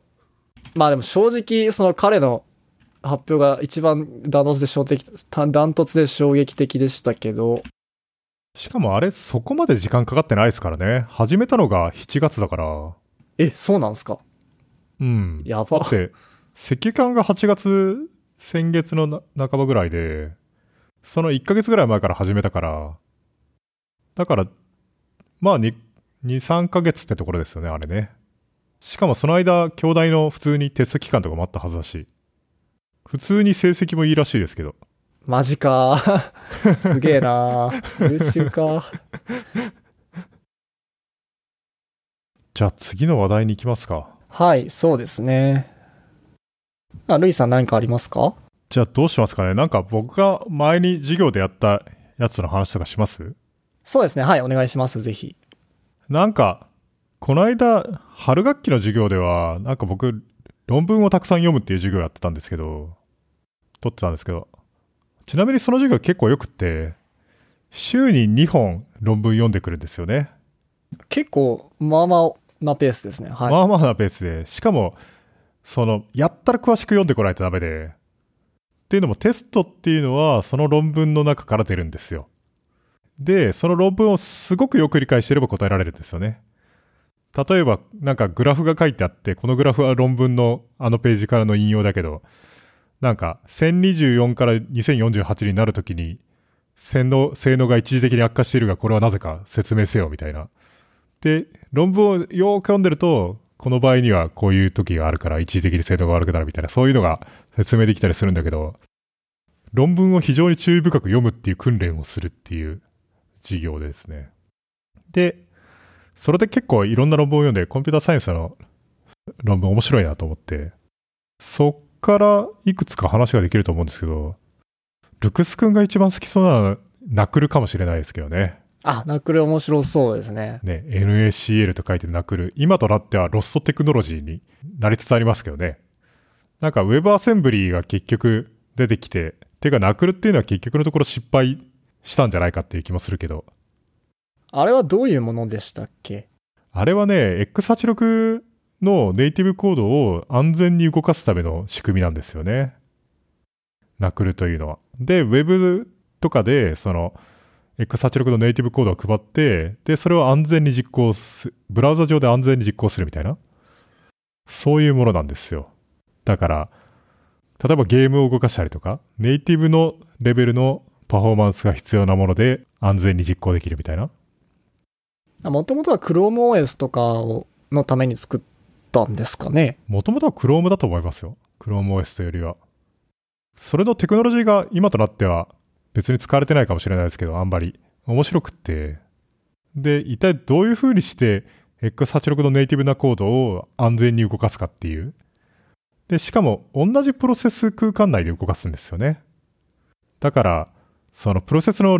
まあでも正直、その彼の発表が一番ダントツで衝撃、ダントツで衝撃的でしたけど。しかもあれ、そこまで時間かかってないですからね。始めたのが7月だから。え、そうなんすか？うん。やば。だって、石棺が8月、先月の半ばぐらいで、その1ヶ月ぐらい前から始めたから、だから、まあ2、2、3ヶ月ってところですよね、あれね。しかもその間、兄弟の普通にテスト期間とかもあったはずだし、普通に成績もいいらしいですけど。マジか。すげえな優秀か。じゃあ次の話題に行きますか。はい、そうですね。あ、ルイさん何かありますか？じゃあどうしますかねなんか僕が前に授業でやったやつの話とかします？そうですね。はい、お願いします。ぜひ。なんか、この間、春学期の授業では、なんか僕、論文をたくさん読むっていう授業をやってたんですけど、取ってたんですけど、ちなみにその授業結構良くって、週に2本論文読んでくるんですよね。結構、まあまあなペースですね。はい。まあまあなペースで、しかも、その、やったら詳しく読んでこないとダメで、っていうのもテストっていうのはその論文の中から出るんですよ。で、その論文をすごくよく理解してれば答えられるんですよね。例えば、なんかグラフが書いてあって、このグラフは論文のあのページからの引用だけど、なんか1024から2048になるときに、性能、性能が一時的に悪化しているが、これはなぜか説明せよ、みたいな。で、論文をよく読んでると、この場合にはこういう時があるから一時的に性能が悪くなるみたいな、そういうのが説明できたりするんだけど、論文を非常に注意深く読むっていう訓練をするっていう授業ですね。で、それで結構いろんな論文を読んで、コンピューターサイエンスの論文面白いなと思って、そっからいくつか話ができると思うんですけど、ルクス君が一番好きそうなのはナクルかもしれないですけどね。あ、ナクル面白そうですね。ね、NACL と書いてナクル。今となってはロストテクノロジーになりつつありますけどね。なんか Web アセンブリーが結局出てきて、てかナクルっていうのは結局のところ失敗したんじゃないかっていう気もするけど、あれはどういうものでしたっけ？あれはね、X86 のネイティブコードを安全に動かすための仕組みなんですよね。ナクルというのは。で、Web とかで、その、X86 のネイティブコードを配って、で、それを安全に実行す、ブラウザ上で安全に実行するみたいな。そういうものなんですよ。だから、例えばゲームを動かしたりとか、ネイティブのレベルのパフォーマンスが必要なもので安全に実行できるみたいな。もともとは ChromeOS とかをのために作ったんですかねもともとは Chrome だと思いますよ。ChromeOS というよりは。それのテクノロジーが今となっては別に使われてないかもしれないですけど、あんまり面白くって。で、一体どういう風にして X86 のネイティブなコードを安全に動かすかっていう。で、しかも同じプロセス空間内で動かすんですよね。だから、そのプロセスの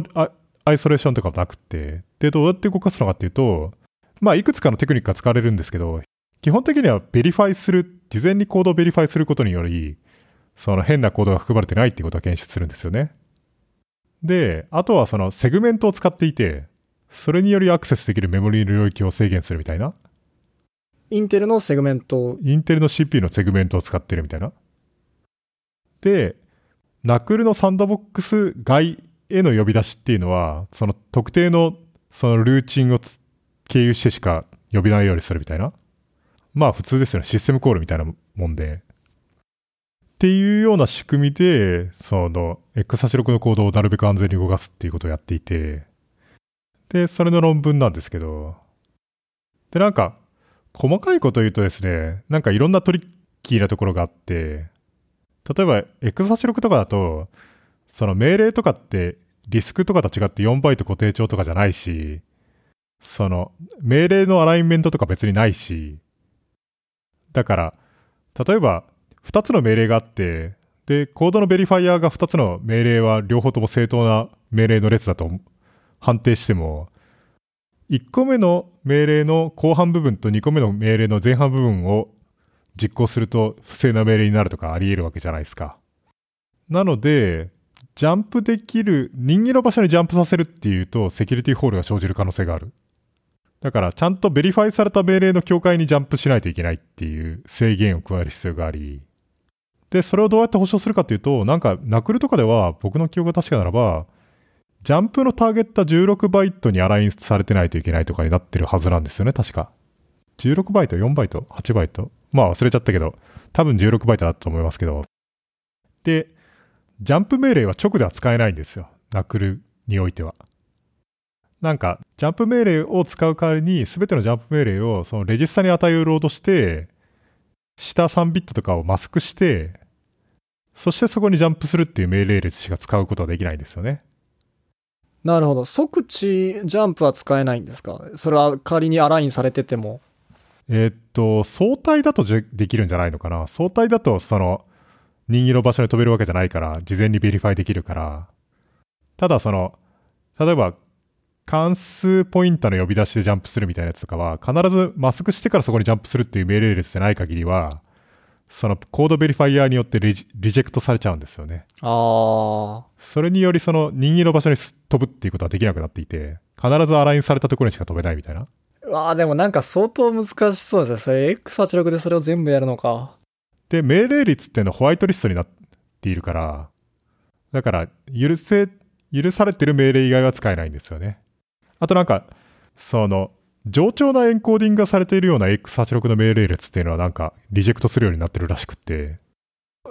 アイソレーションとかもなくって、で、どうやって動かすのかっていうと、まあ、いくつかのテクニックが使われるんですけど、基本的にはベリファイする、事前にコードをベリファイすることにより、その変なコードが含まれてないっていうことを検出するんですよね。で、あとはそのセグメントを使っていて、それによりアクセスできるメモリーの領域を制限するみたいな。インテルのセグメントインテルの CPU のセグメントを使ってるみたいな。で、 NaCl のサンドボックス外への呼び出しっていうのは、その特定のそのルーチンを経由してしか呼びないようにするみたいな。まあ普通ですよね。システムコールみたいなもんで。っていうような仕組みで、その X86 のコードをなるべく安全に動かすっていうことをやっていて、で、それの論文なんですけど、で、なんか、細かいこと言うとですね、なんかいろんなトリッキーなところがあって、例えば X86 とかだと、その命令とかってリスクとかと違って4バイト固定帳とかじゃないし、その命令のアライメントとか別にないし、だから、例えば2つの命令があって、で、コードのベリファイアが2つの命令は両方とも正当な命令の列だと判定しても、1個目の命令の後半部分と2個目の命令の前半部分を実行すると不正な命令になるとかあり得るわけじゃないですか。なので、ジャンプできる、任意の場所にジャンプさせるっていうと、セキュリティホールが生じる可能性がある。だから、ちゃんとベリファイされた命令の境界にジャンプしないといけないっていう制限を加える必要があり、で、それをどうやって保証するかっていうと、なんか、 NaCl とかでは、僕の記憶が確かならば、ジャンプのターゲットは16バイトにアラインされてないといけないとかになってるはずなんですよね、確か。16バイト、4バイト、8バイト。まあ忘れちゃったけど、多分16バイトだったと思いますけど。で、ジャンプ命令は直では使えないんですよ。ナクルにおいては。なんか、ジャンプ命令を使う代わりに、すべてのジャンプ命令をそのレジスタに値をロードして、下3ビットとかをマスクして、そしてそこにジャンプするっていう命令列しか使うことはできないんですよね。なるほど。即地ジャンプは使えないんですか？それは仮にアラインされてても。えー、っと、相対だとできるんじゃないのかな。相対だと、その、任意の場所に飛べるわけじゃないから、事前にベリファイできるから。ただ、その、例えば、関数ポインターの呼び出しでジャンプするみたいなやつとかは、必ずマスクしてからそこにジャンプするっていう命令列じゃない限りは、そのコードベリファイヤーによってリジェクトされちゃうんですよね。ああ。それによりその任意の場所に飛ぶっていうことはできなくなっていて、必ずアラインされたところにしか飛べないみたいな。わあ、でもなんか相当難しそうですね。それ X86 でそれを全部やるのか。で、命令率っていうのはホワイトリストになっているから、だから許せ、許されてる命令以外は使えないんですよね。あとなんか、その、冗長なエンコーディングがされているような X86 の命令列っていうのはなんかリジェクトするようになってるらしくて。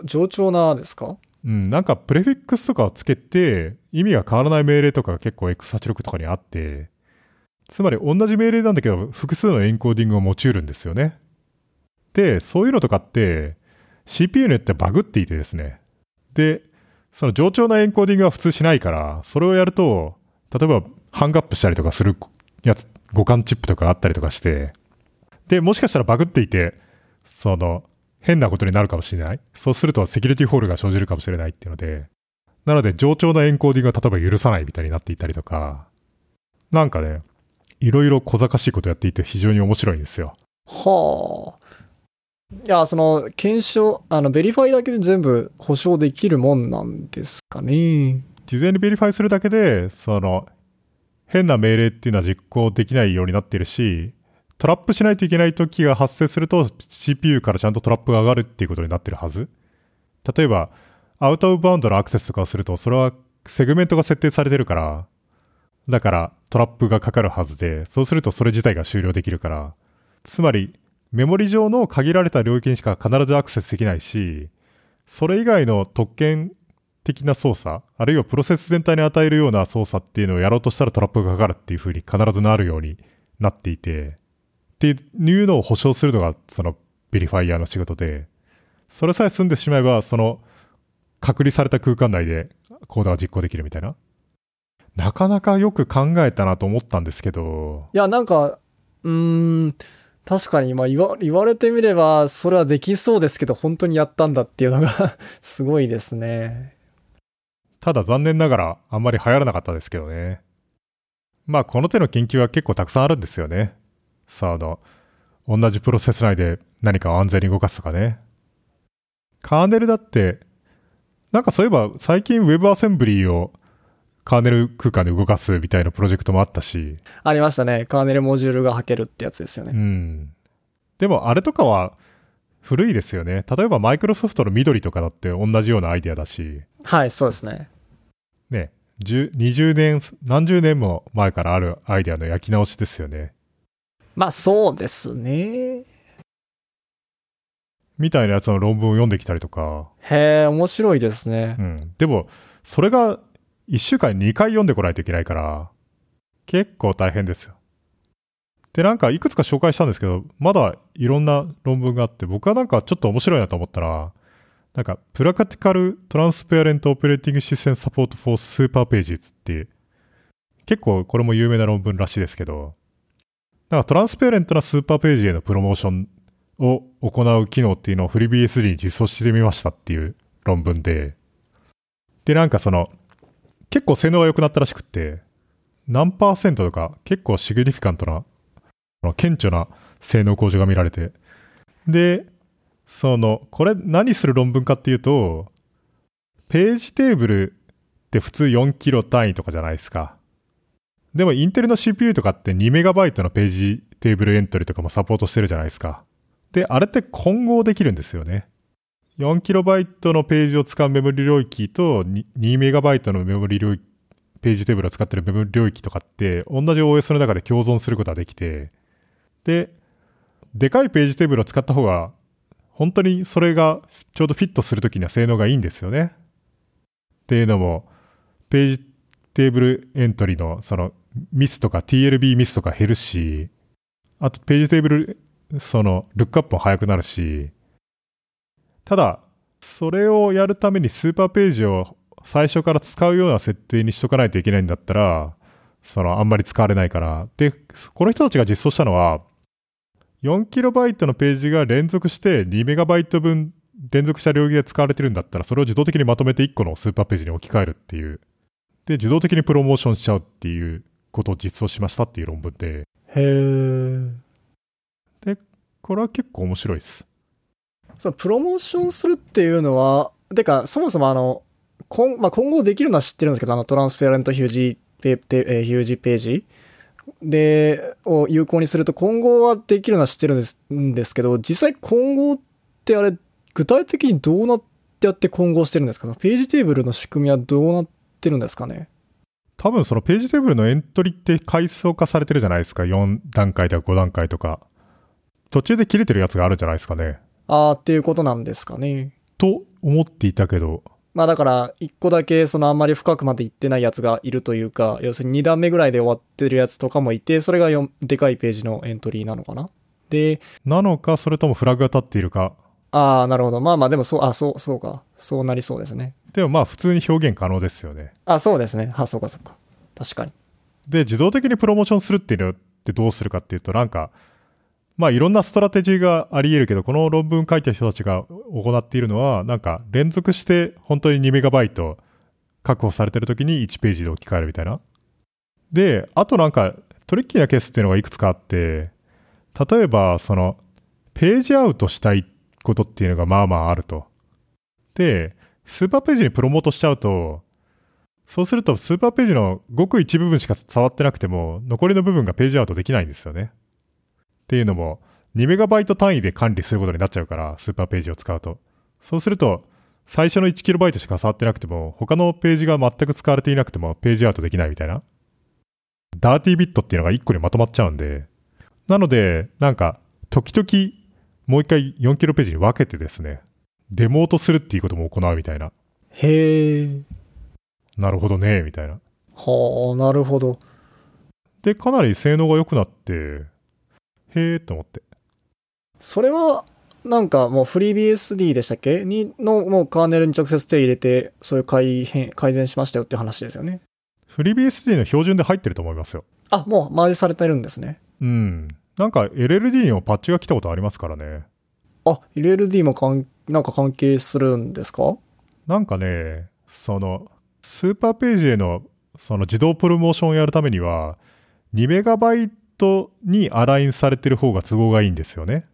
冗長なですか？うん、なんかプレフィックスとかをつけて意味が変わらない命令とかが結構 X86 とかにあって、つまり同じ命令なんだけど複数のエンコーディングを用いるんですよね。で、そういうのとかって CPU によってバグっていてですね。で、その冗長なエンコーディングは普通しないから、それをやると、例えばハングアップしたりとかするやつ、互換チップとかあったりとかして、で、もしかしたらバグっていて、その、変なことになるかもしれない。そうするとセキュリティホールが生じるかもしれないっていうので、なので冗長なエンコーディングが例えば許さないみたいになっていたりとか、なんかね、いろいろ小賢しいことやっていて非常に面白いんですよ。はあ。いや、その、検証、あの、ベリファイだけで全部保証できるもんなんですかね。事前にベリファイするだけで、その、変な命令っていうのは実行できないようになっているし、トラップしないといけない時が発生すると CPU からちゃんとトラップが上がるっていうことになってるはず。例えば、 out of bound のアクセスとかをすると、それはセグメントが設定されてるから、だからトラップがかかるはずで、そうするとそれ自体が終了できるから、つまりメモリ上の限られた領域にしか必ずアクセスできないし、それ以外の特権的な操作、あるいはプロセス全体に与えるような操作っていうのをやろうとしたらトラップがかかるっていう風に必ずなるようになっていて、っていうのを保証するのがそのベリファイヤーの仕事で、それさえ済んでしまえば、その隔離された空間内でコードが実行できるみたいな。なかなかよく考えたなと思ったんですけど。いや、なんか、うーん、確かに、まあ言わ言われてみれば、それはできそうですけど、本当にやったんだっていうのが すごいですね。ただ残念ながらあんまり流行らなかったですけどね。まあこの手の研究は結構たくさんあるんですよね。さあ、あの、同じプロセス内で何かを安全に動かすとかね。カーネルだって、なんかそういえば最近 WebAssembly をカーネル空間で動かすみたいなプロジェクトもあったし。ありましたね。カーネルモジュールが履けるってやつですよね。うん。でもあれとかは古いですよね。例えばマイクロソフトの緑とかだって同じようなアイデアだし。はい、そうですね。ね、20年、何十年も前からあるアイデアの焼き直しですよね。まあそうですね。みたいなやつの論文を読んできたりとか、へえ、面白いですねう。ん。でも、それが1週間に2回読んでこないといけないから、結構大変ですよ。で、なんかいくつか紹介したんですけど、まだいろんな論文があって、僕はなんかちょっと面白いなと思ったら、なんか、プラクティカルトランスペアレントオペレーティングシステムサポートフォースーパーページっていう、結構これも有名な論文らしいですけど、なんかトランスペアレントなスーパーページへのプロモーションを行う機能っていうのを FreeBSD に実装してみましたっていう論文で、で、なんかその、結構性能が良くなったらしくって、何パーセントとか結構シグニフィカントな、顕著な性能向上が見られて、で、その、これ何する論文かっていうと、ページテーブルって普通4キロ単位とかじゃないですか。でもインテルの CPU とかって2メガバイトのページテーブルエントリーとかもサポートしてるじゃないですか。で、あれって混合できるんですよね。4キロバイトのページを使うメモリ領域と2メガバイトのメモリ領域、ページテーブルを使ってるメモリ領域とかって同じ OS の中で共存することができて、で、でかいページテーブルを使った方が本当にそれがちょうどフィットするときには性能がいいんですよね。っていうのも、ページテーブルエントリーのそのミスとか TLB ミスとか減るし、あとページテーブル、そのルックアップも速くなるし、ただ、それをやるためにスーパーページを最初から使うような設定にしとかないといけないんだったら、そのあんまり使われないから。で、この人たちが実装したのは、4KB のページが連続して 2MB 分連続した領域で使われてるんだったら、それを自動的にまとめて1個のスーパーページに置き換えるっていう。で、自動的にプロモーションしちゃうっていうことを実装しましたっていう論文で、へえ。これは結構面白いです。そのプロモーションするっていうのは、てか、そもそもあの、今、まあ、今後できるのは知ってるんですけど、あの、トランスペアレントヒュージペ、ペえーヒュージページで、を有効にすると今後はできるのは知ってるんですんですけど、実際今後ってあれ、具体的にどうなってやって混合してるんですか？ページテーブルの仕組みはどうなってるんですかね？多分そのページテーブルのエントリーって階層化されてるじゃないですか？4段階とか5段階とか。途中で切れてるやつがあるんじゃないですかね？あーっていうことなんですかね。と思っていたけど、まあだから、一個だけそのあんまり深くまで行ってないやつがいるというか、要するに2段目ぐらいで終わってるやつとかもいて、それが4でかいページのエントリーなのかなで、なのか、それともフラグが立っているか。ああ、なるほど。まあまあでもそう、あ、そう、そうか。そうなりそうですね。でもまあ普通に表現可能ですよね。あ、そうですね。あ、そうかそうか。確かに。で、自動的にプロモーションするっていうのってどうするかっていうと、なんか、まあいろんなストラテジーがあり得るけど、この論文書いた人たちが行っているのは、なんか連続して本当に2メガバイト確保されてる時に1ページで置き換えるみたいな。で、あとなんかトリッキーなケースっていうのがいくつかあって、例えばそのページアウトしたいことっていうのがまあまああると。で、スーパーページにプロモートしちゃうと、そうするとスーパーページのごく一部分しか触ってなくても、残りの部分がページアウトできないんですよね。っていうのも、2メガバイト単位で管理することになっちゃうから、スーパーページを使うと。そうすると、最初の1キロバイトしか触ってなくても、他のページが全く使われていなくても、ページアウトできないみたいな。ダーティービットっていうのが1個にまとまっちゃうんで。なので、なんか、時々、もう一回4キロページに分けてですね、デモートするっていうことも行うみたいな。へえ。なるほどね、みたいな。はあ、なるほど。で、かなり性能が良くなって、へーって思って。それは、なんかもう FreeBSD でしたっけ？に、の、もうカーネルに直接手入れて、そういう改変、改善しましたよって話ですよね。FreeBSD の標準で入ってると思いますよ。あ、もうマージされてるんですね。うん。なんか LLD にもパッチが来たことありますからね。あ、LLD もかん、なんか関係するんですか？なんかね、その、スーパーページへの、その自動プロモーションをやるためには、2メガバイトにアラインされてる方が都合がいいんですよね。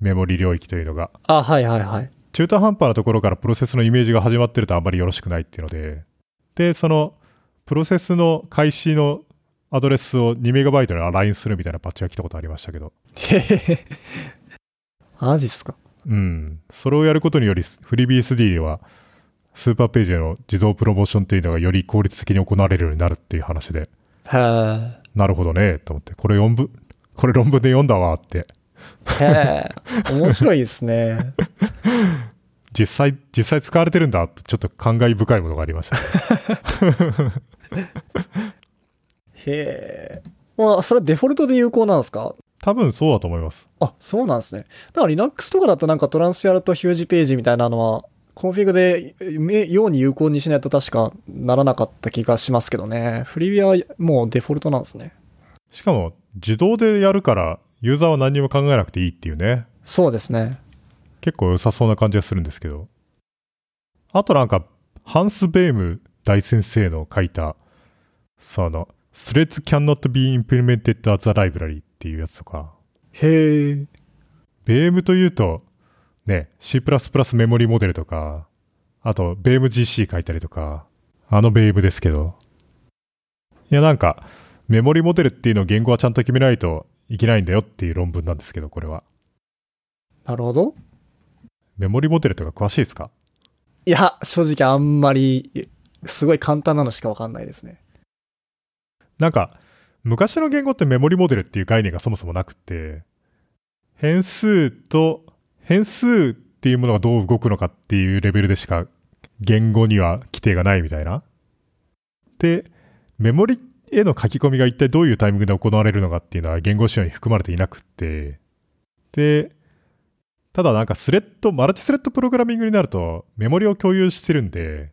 メモリ領域というのが。あ、はいはいはい。中途半端なところからプロセスのイメージが始まってるとあんまりよろしくないっていうので、で、その、プロセスの開始のアドレスを2メガバイトにアラインするみたいなパッチが来たことありましたけど、へへへ。マジっすか？うん。それをやることにより、FreeBSD では、スーパーページへの自動プロモーションっていうのがより効率的に行われるようになるっていう話で、へえ。なるほどね、と思って、これ論文、これ論文で読んだわってへえ、面白いですね。実際、実際使われてるんだちょっと感慨深いものがありました、ね。へえ。まあ、それはデフォルトで有効なんですか？多分そうだと思います。あ、そうなんですね。だから Linux とかだとなんか transparent huge page みたいなのは、コンフィグでめように有効にしないと確かならなかった気がしますけどね。 FreeBSD はもうデフォルトなんですね。しかも、自動でやるから、ユーザーは何にも考えなくていいっていうね。そうですね。結構良さそうな感じがするんですけど。あとなんか、ハンス・ベーム大先生の書いた、その、Threads cannot be implemented as a library っていうやつとか、へえ。ベームというと、ね、C++ メモリモデルとか、あと、ベーム GC 書いたりとか、あのベームですけど。いや、なんか、メモリモデルっていうのを言語はちゃんと決めないといけないんだよっていう論文なんですけど、これは。なるほど。メモリモデルとか詳しいですか？いや、正直あんまり、すごい簡単なのしかわかんないですね。なんか、昔の言語ってメモリモデルっていう概念がそもそもなくって、変数と、変数っていうものがどう動くのかっていうレベルでしか言語には規定がないみたいな。で、メモリへの書き込みが一体どういうタイミングで行われるのかっていうのは言語仕様に含まれていなくって、で、ただなんかスレッド、マルチスレッドプログラミングになるとメモリを共有してるんで、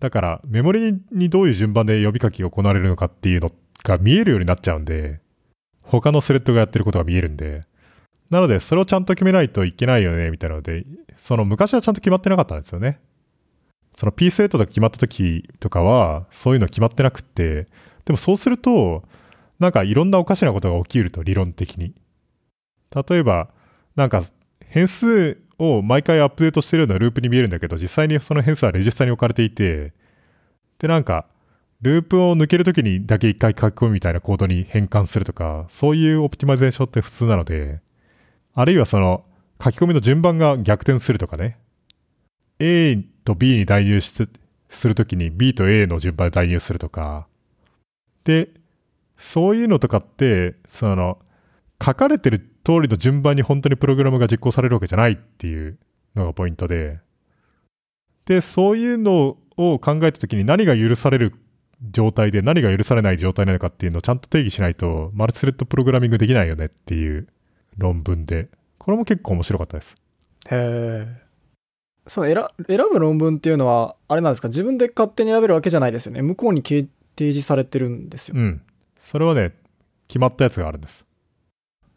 だからメモリにどういう順番で呼びかけが行われるのかっていうのが見えるようになっちゃうんで、他のスレッドがやってることが見えるんで、なのでそれをちゃんと決めないといけないよね、みたいなので、その昔はちゃんと決まってなかったんですよね。その P スレッドが決まった時とかは、そういうの決まってなくって、でもそうすると、なんかいろんなおかしなことが起きると、理論的に。例えば、なんか変数を毎回アップデートしてるようなループに見えるんだけど、実際にその変数はレジスタに置かれていて、で、なんか、ループを抜けるときにだけ一回書き込むみたいなコードに変換するとか、そういう optimization って普通なので、あるいはその書き込みの順番が逆転するとかね。A と B に代入するときに B と A の順番で代入するとか。で、そういうのとかって、その、書かれてる通りの順番に本当にプログラムが実行されるわけじゃないっていうのがポイントで、で、そういうのを考えたときに何が許される状態で何が許されない状態なのかっていうのをちゃんと定義しないと、マルチスレッドプログラミングできないよねっていう論文で、これも結構面白かったです。へえ。そう選、選ぶ論文っていうのは、あれなんですか？自分で勝手に選べるわけじゃないですよね。向こうに提示されてるんですよ。うん。それはね、決まったやつがあるんです。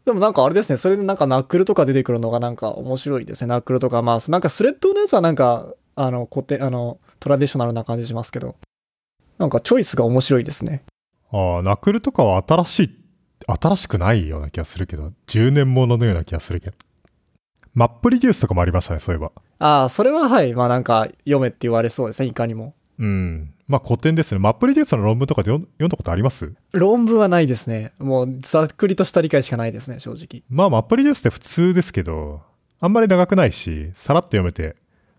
でもなんかあれですね、それでなんかナックルとか出てくるのがなんか面白いですね。ナックルとか、まあ、なんかスレッドのやつはなんか、あの、固定、あの、トラディショナルな感じしますけど、なんかチョイスが面白いですね。ああ、ナクルとかは新しい、新しくないような気がするけど、10年もののような気がするけど。マップリデュースとかもありましたね、そういえば。ああ、それははい、まあなんか読めって言われそうですね、いかにも。うん。まあ古典ですね。マップリデュースの論文とかで読んだことあります？論文はないですね。もうざっくりとした理解しかないですね、正直。まあマップリデュースって普通ですけど、あんまり長くないし、さらっと読めて、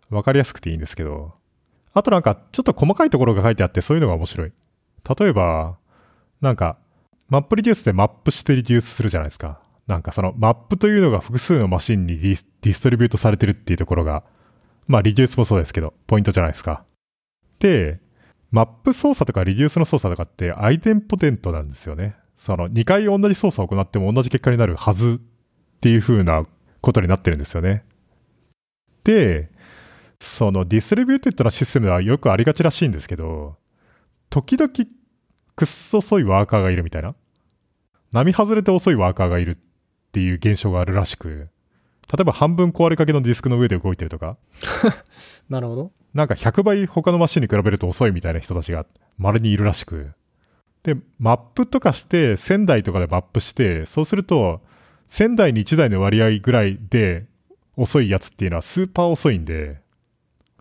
わかりやすくていいんですけど、あとなんか、ちょっと細かいところが書いてあって、そういうのが面白い。例えば、なんか、 MapReduce でマップして reduce するじゃないですか。なんかそのマップというのが複数のマシンに dis distribute されてるっていうところが、まあ reduce もそうですけど、ポイントじゃないですか。で、マップ操作とか reduce の操作とかって idempotent なんですよね。その2回同じ操作を行っても同じ結果になるはずっていう風なことになってるんですよね。で、その distributed なシステムではよくありがちらしいんですけど、時々くっそ遅いワーカーがいるみたいな。並外れて遅いワーカーがいるっていう現象があるらしく、例えば半分壊れかけのディスクの上で動いてるとか、なるほど。なんか100倍他のマシンに比べると遅いみたいな人たちが稀にいるらしく。で、マップとかして1000台とかでマップして、そうすると1000台に1台の割合ぐらいで遅いやつっていうのはスーパー遅いんで、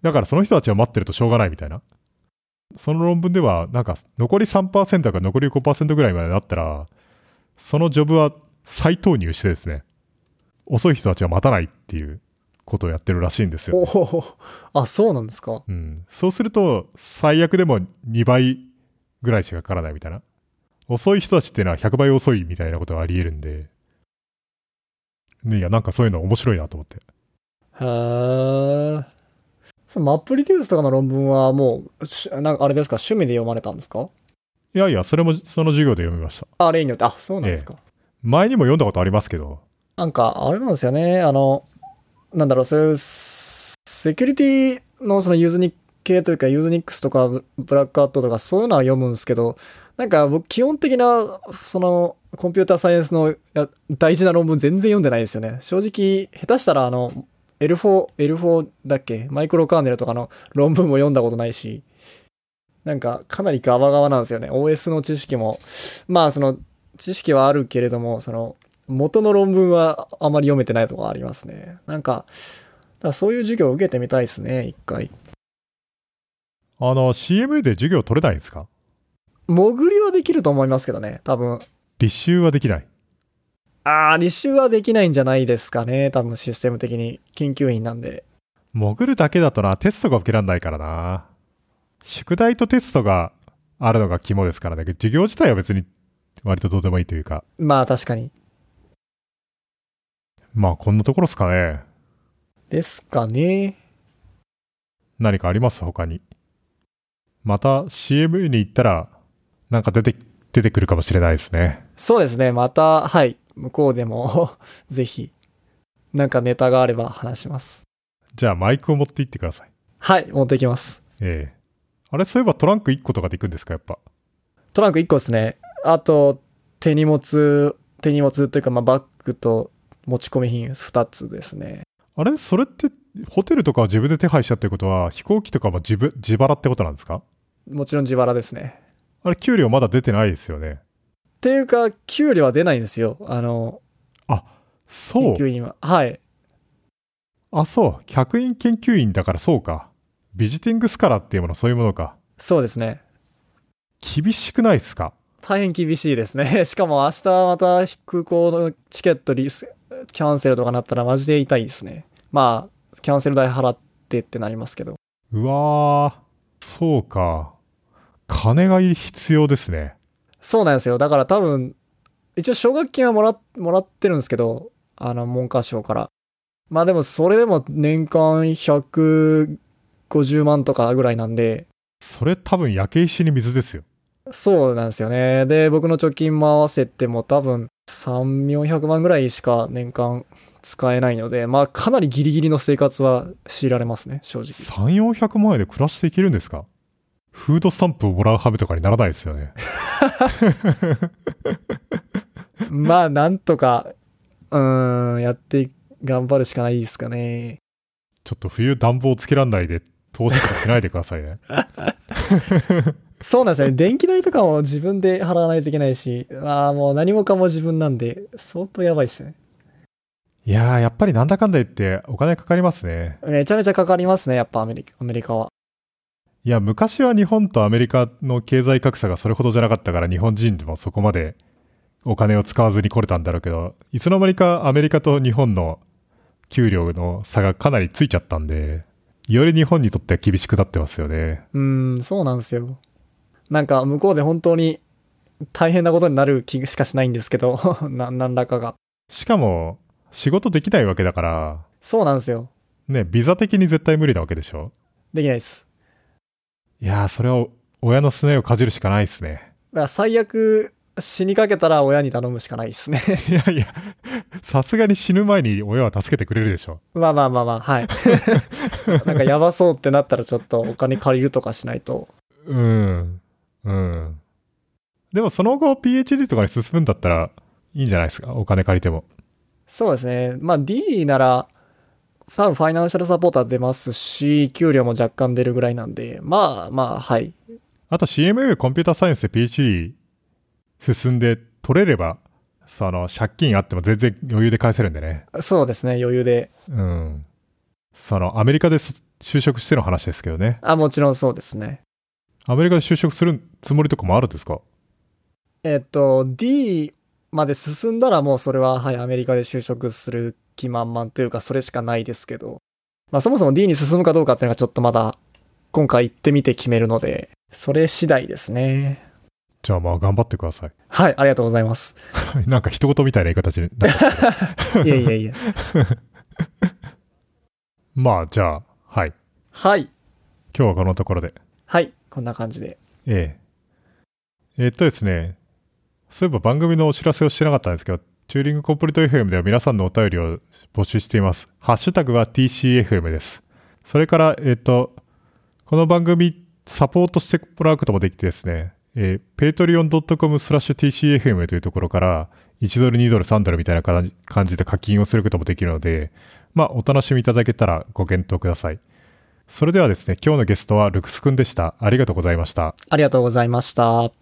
だからその人たちを待ってるとしょうがないみたいな。その論文ではなんか残り3%か残り5%ぐらいまでだったら、そのジョブは再投入してですね、遅い人たちは待たないっていうことをやってるらしいんですよ。おお、あ、そうなんですか。うん、そうすると、最悪でも2倍ぐらいしかかからないみたいな。遅い人たちっていうのは100倍遅いみたいなことがあり得るんで、ね、いや、なんかそういうの面白いなと思って。へー。そのマップリデュースとかの論文はもう、しなんかあれですか、趣味で読まれたんですか？いやいや、それもその授業で読みました。あ、例によって、あ、そうなんですか。前にも読んだことありますけど、なんか、あれなんですよね。あの、なんだろう、そういう、セキュリティのそのユーズニック系というか、ユーズニックスとか、ブブラックアットとか、そういうのは読むんですけど、なんか僕、基本的な、その、コンピューターサイエンスのや大事な論文全然読んでないですよね。正直、下手したら、あの、L4、L4 だっけ？マイクロカーネルとかの論文も読んだことないし、なんか、かなりガバガバなんですよね。OS の知識も、まあ、その、知識はあるけれども、その、元の論文はあまり読めてないとこありますね。なんか、だそういう授業を受けてみたいですね、一回。あの、CMA で授業取れないんですか？潜りはできると思いますけどね、多分。立修はできない。ああ、履修はできないんじゃないですかね、多分システム的に。研究員なんで。潜るだけだとな、テストが受けられないからな。宿題とテストがあるのが肝ですからね。授業自体は別に割とどうでもいいというか。まあ確かに。まあ、こんなところですかね。ですかね。何かあります？他に。また CMA に行ったら、なんか出て、出てくるかもしれないですね。そうですね、また、はい、向こうでも、ぜひ、なんかネタがあれば話します。じゃあマイクを持って行ってください。はい、持ってきます。ええあれ、そういえばトランク1個とかで行くんですかやっぱ？トランク1個ですね。あと、手荷物、手荷物というか、まあ、バッグと持ち込み品2つですね。あれそれって、ホテルとかは自分で手配したってことは、飛行機とかも自分、自腹ってことなんですか？もちろん自腹ですね。あれ、給料まだ出てないですよね。っていうか、給料は出ないんですよ。あの、そう研。究員は。はい。あ、そう。客員研究員だからそうか。ビジティングスカラーっていうもの、そういうものか。そうですね。厳しくないですか？大変厳しいですね。しかも明日また空港のチケットリス、キャンセルとかなったらマジで痛いですね。まあ、キャンセル代払ってってなりますけど。うわー、そうか。金が必要ですね。そうなんですよ。だから多分、一応奨学金はもら、もらってるんですけど、あの、文科省から。まあでも、それでも年間150万とかぐらいなんで、それ多分焼け石に水ですよ。そうなんですよね。で、僕の貯金も合わせても多分3、400万ぐらいしか年間使えないので、まあかなりギリギリの生活は強いられますね、正直。3、400万円で暮らしていけるんですか？フードスタンプをもらうハブとかにならないですよね。まあなんとか、うーん、やって頑張るしかないですかね。ちょっと冬暖房つけらんないで投資とかしないでくださいね。そうなんですよね。電気代とかも自分で払わないといけないし、まあもう何もかも自分なんで、相当やばいですね。いやー、やっぱりなんだかんだ言ってお金かかりますね。めちゃめちゃかかりますね、やっぱアメリカアメリカは。いや、昔は日本とアメリカの経済格差がそれほどじゃなかったから日本人でもそこまでお金を使わずに来れたんだろうけど、いつの間にかアメリカと日本の給料の差がかなりついちゃったんで、より日本にとっては厳しくなってますよね。うーん、そうなんですよ。なんか向こうで本当に大変なことになる気しかしないんですけど、な、何らかが。しかも、仕事できないわけだから、そうなんですよ。ね、ビザ的に絶対無理なわけでしょ？できないです。いやー、それを親のすねをかじるしかないですね。だから最悪死にかけたら親に頼むしかないですね。いやいや、さすがに死ぬ前に親は助けてくれるでしょ。まあまあまあまあ、はい。なんかやばそうってなったらちょっとお金借りるとかしないと。うん。うん。でもその後 PhD とかに進むんだったらいいんじゃないですか？お金借りても。そうですね。まあ D なら、多分ファイナンシャルサポーター出ますし、給料も若干出るぐらいなんで、まあまあ、はい。あと CMU コンピューターサイエンスで PhD 進んで取れれば、その借金あっても全然余裕で返せるんでね。そうですね、余裕で。うん。そのアメリカでそ就職しての話ですけどね。あ、もちろんそうですね。アメリカで就職するつもりとかもあるんですか？えっと、D まで進んだらもうそれは、はい、アメリカで就職する気満々というか、それしかないですけど、まあそもそも D に進むかどうかっていうのがちょっとまだ、今回行ってみて決めるので、それ次第ですね。じゃあまあ頑張ってください。はい、ありがとうございます。なんか一言みたいな言い方になった。いやいやいや。まあじゃあ、はい。はい。今日はこのところで。はい。こんな感じで。ええ。えっとですね、そういえば番組のお知らせをしてなかったんですけど、チューリングコンプリート FM では皆さんのお便りを募集しています。ハッシュタグは TCFM です。それから、えっ、と、この番組サポートしてもらうこともできてですね、えー、patreon.com スラッシュ TCFM というところから、1ドル、2ドル、3ドルみたいな感じ感じで課金をすることもできるので、まあ、お楽しみいただけたらご検討ください。それではですね、今日のゲストはルクスくんでした。ありがとうございました。ありがとうございました。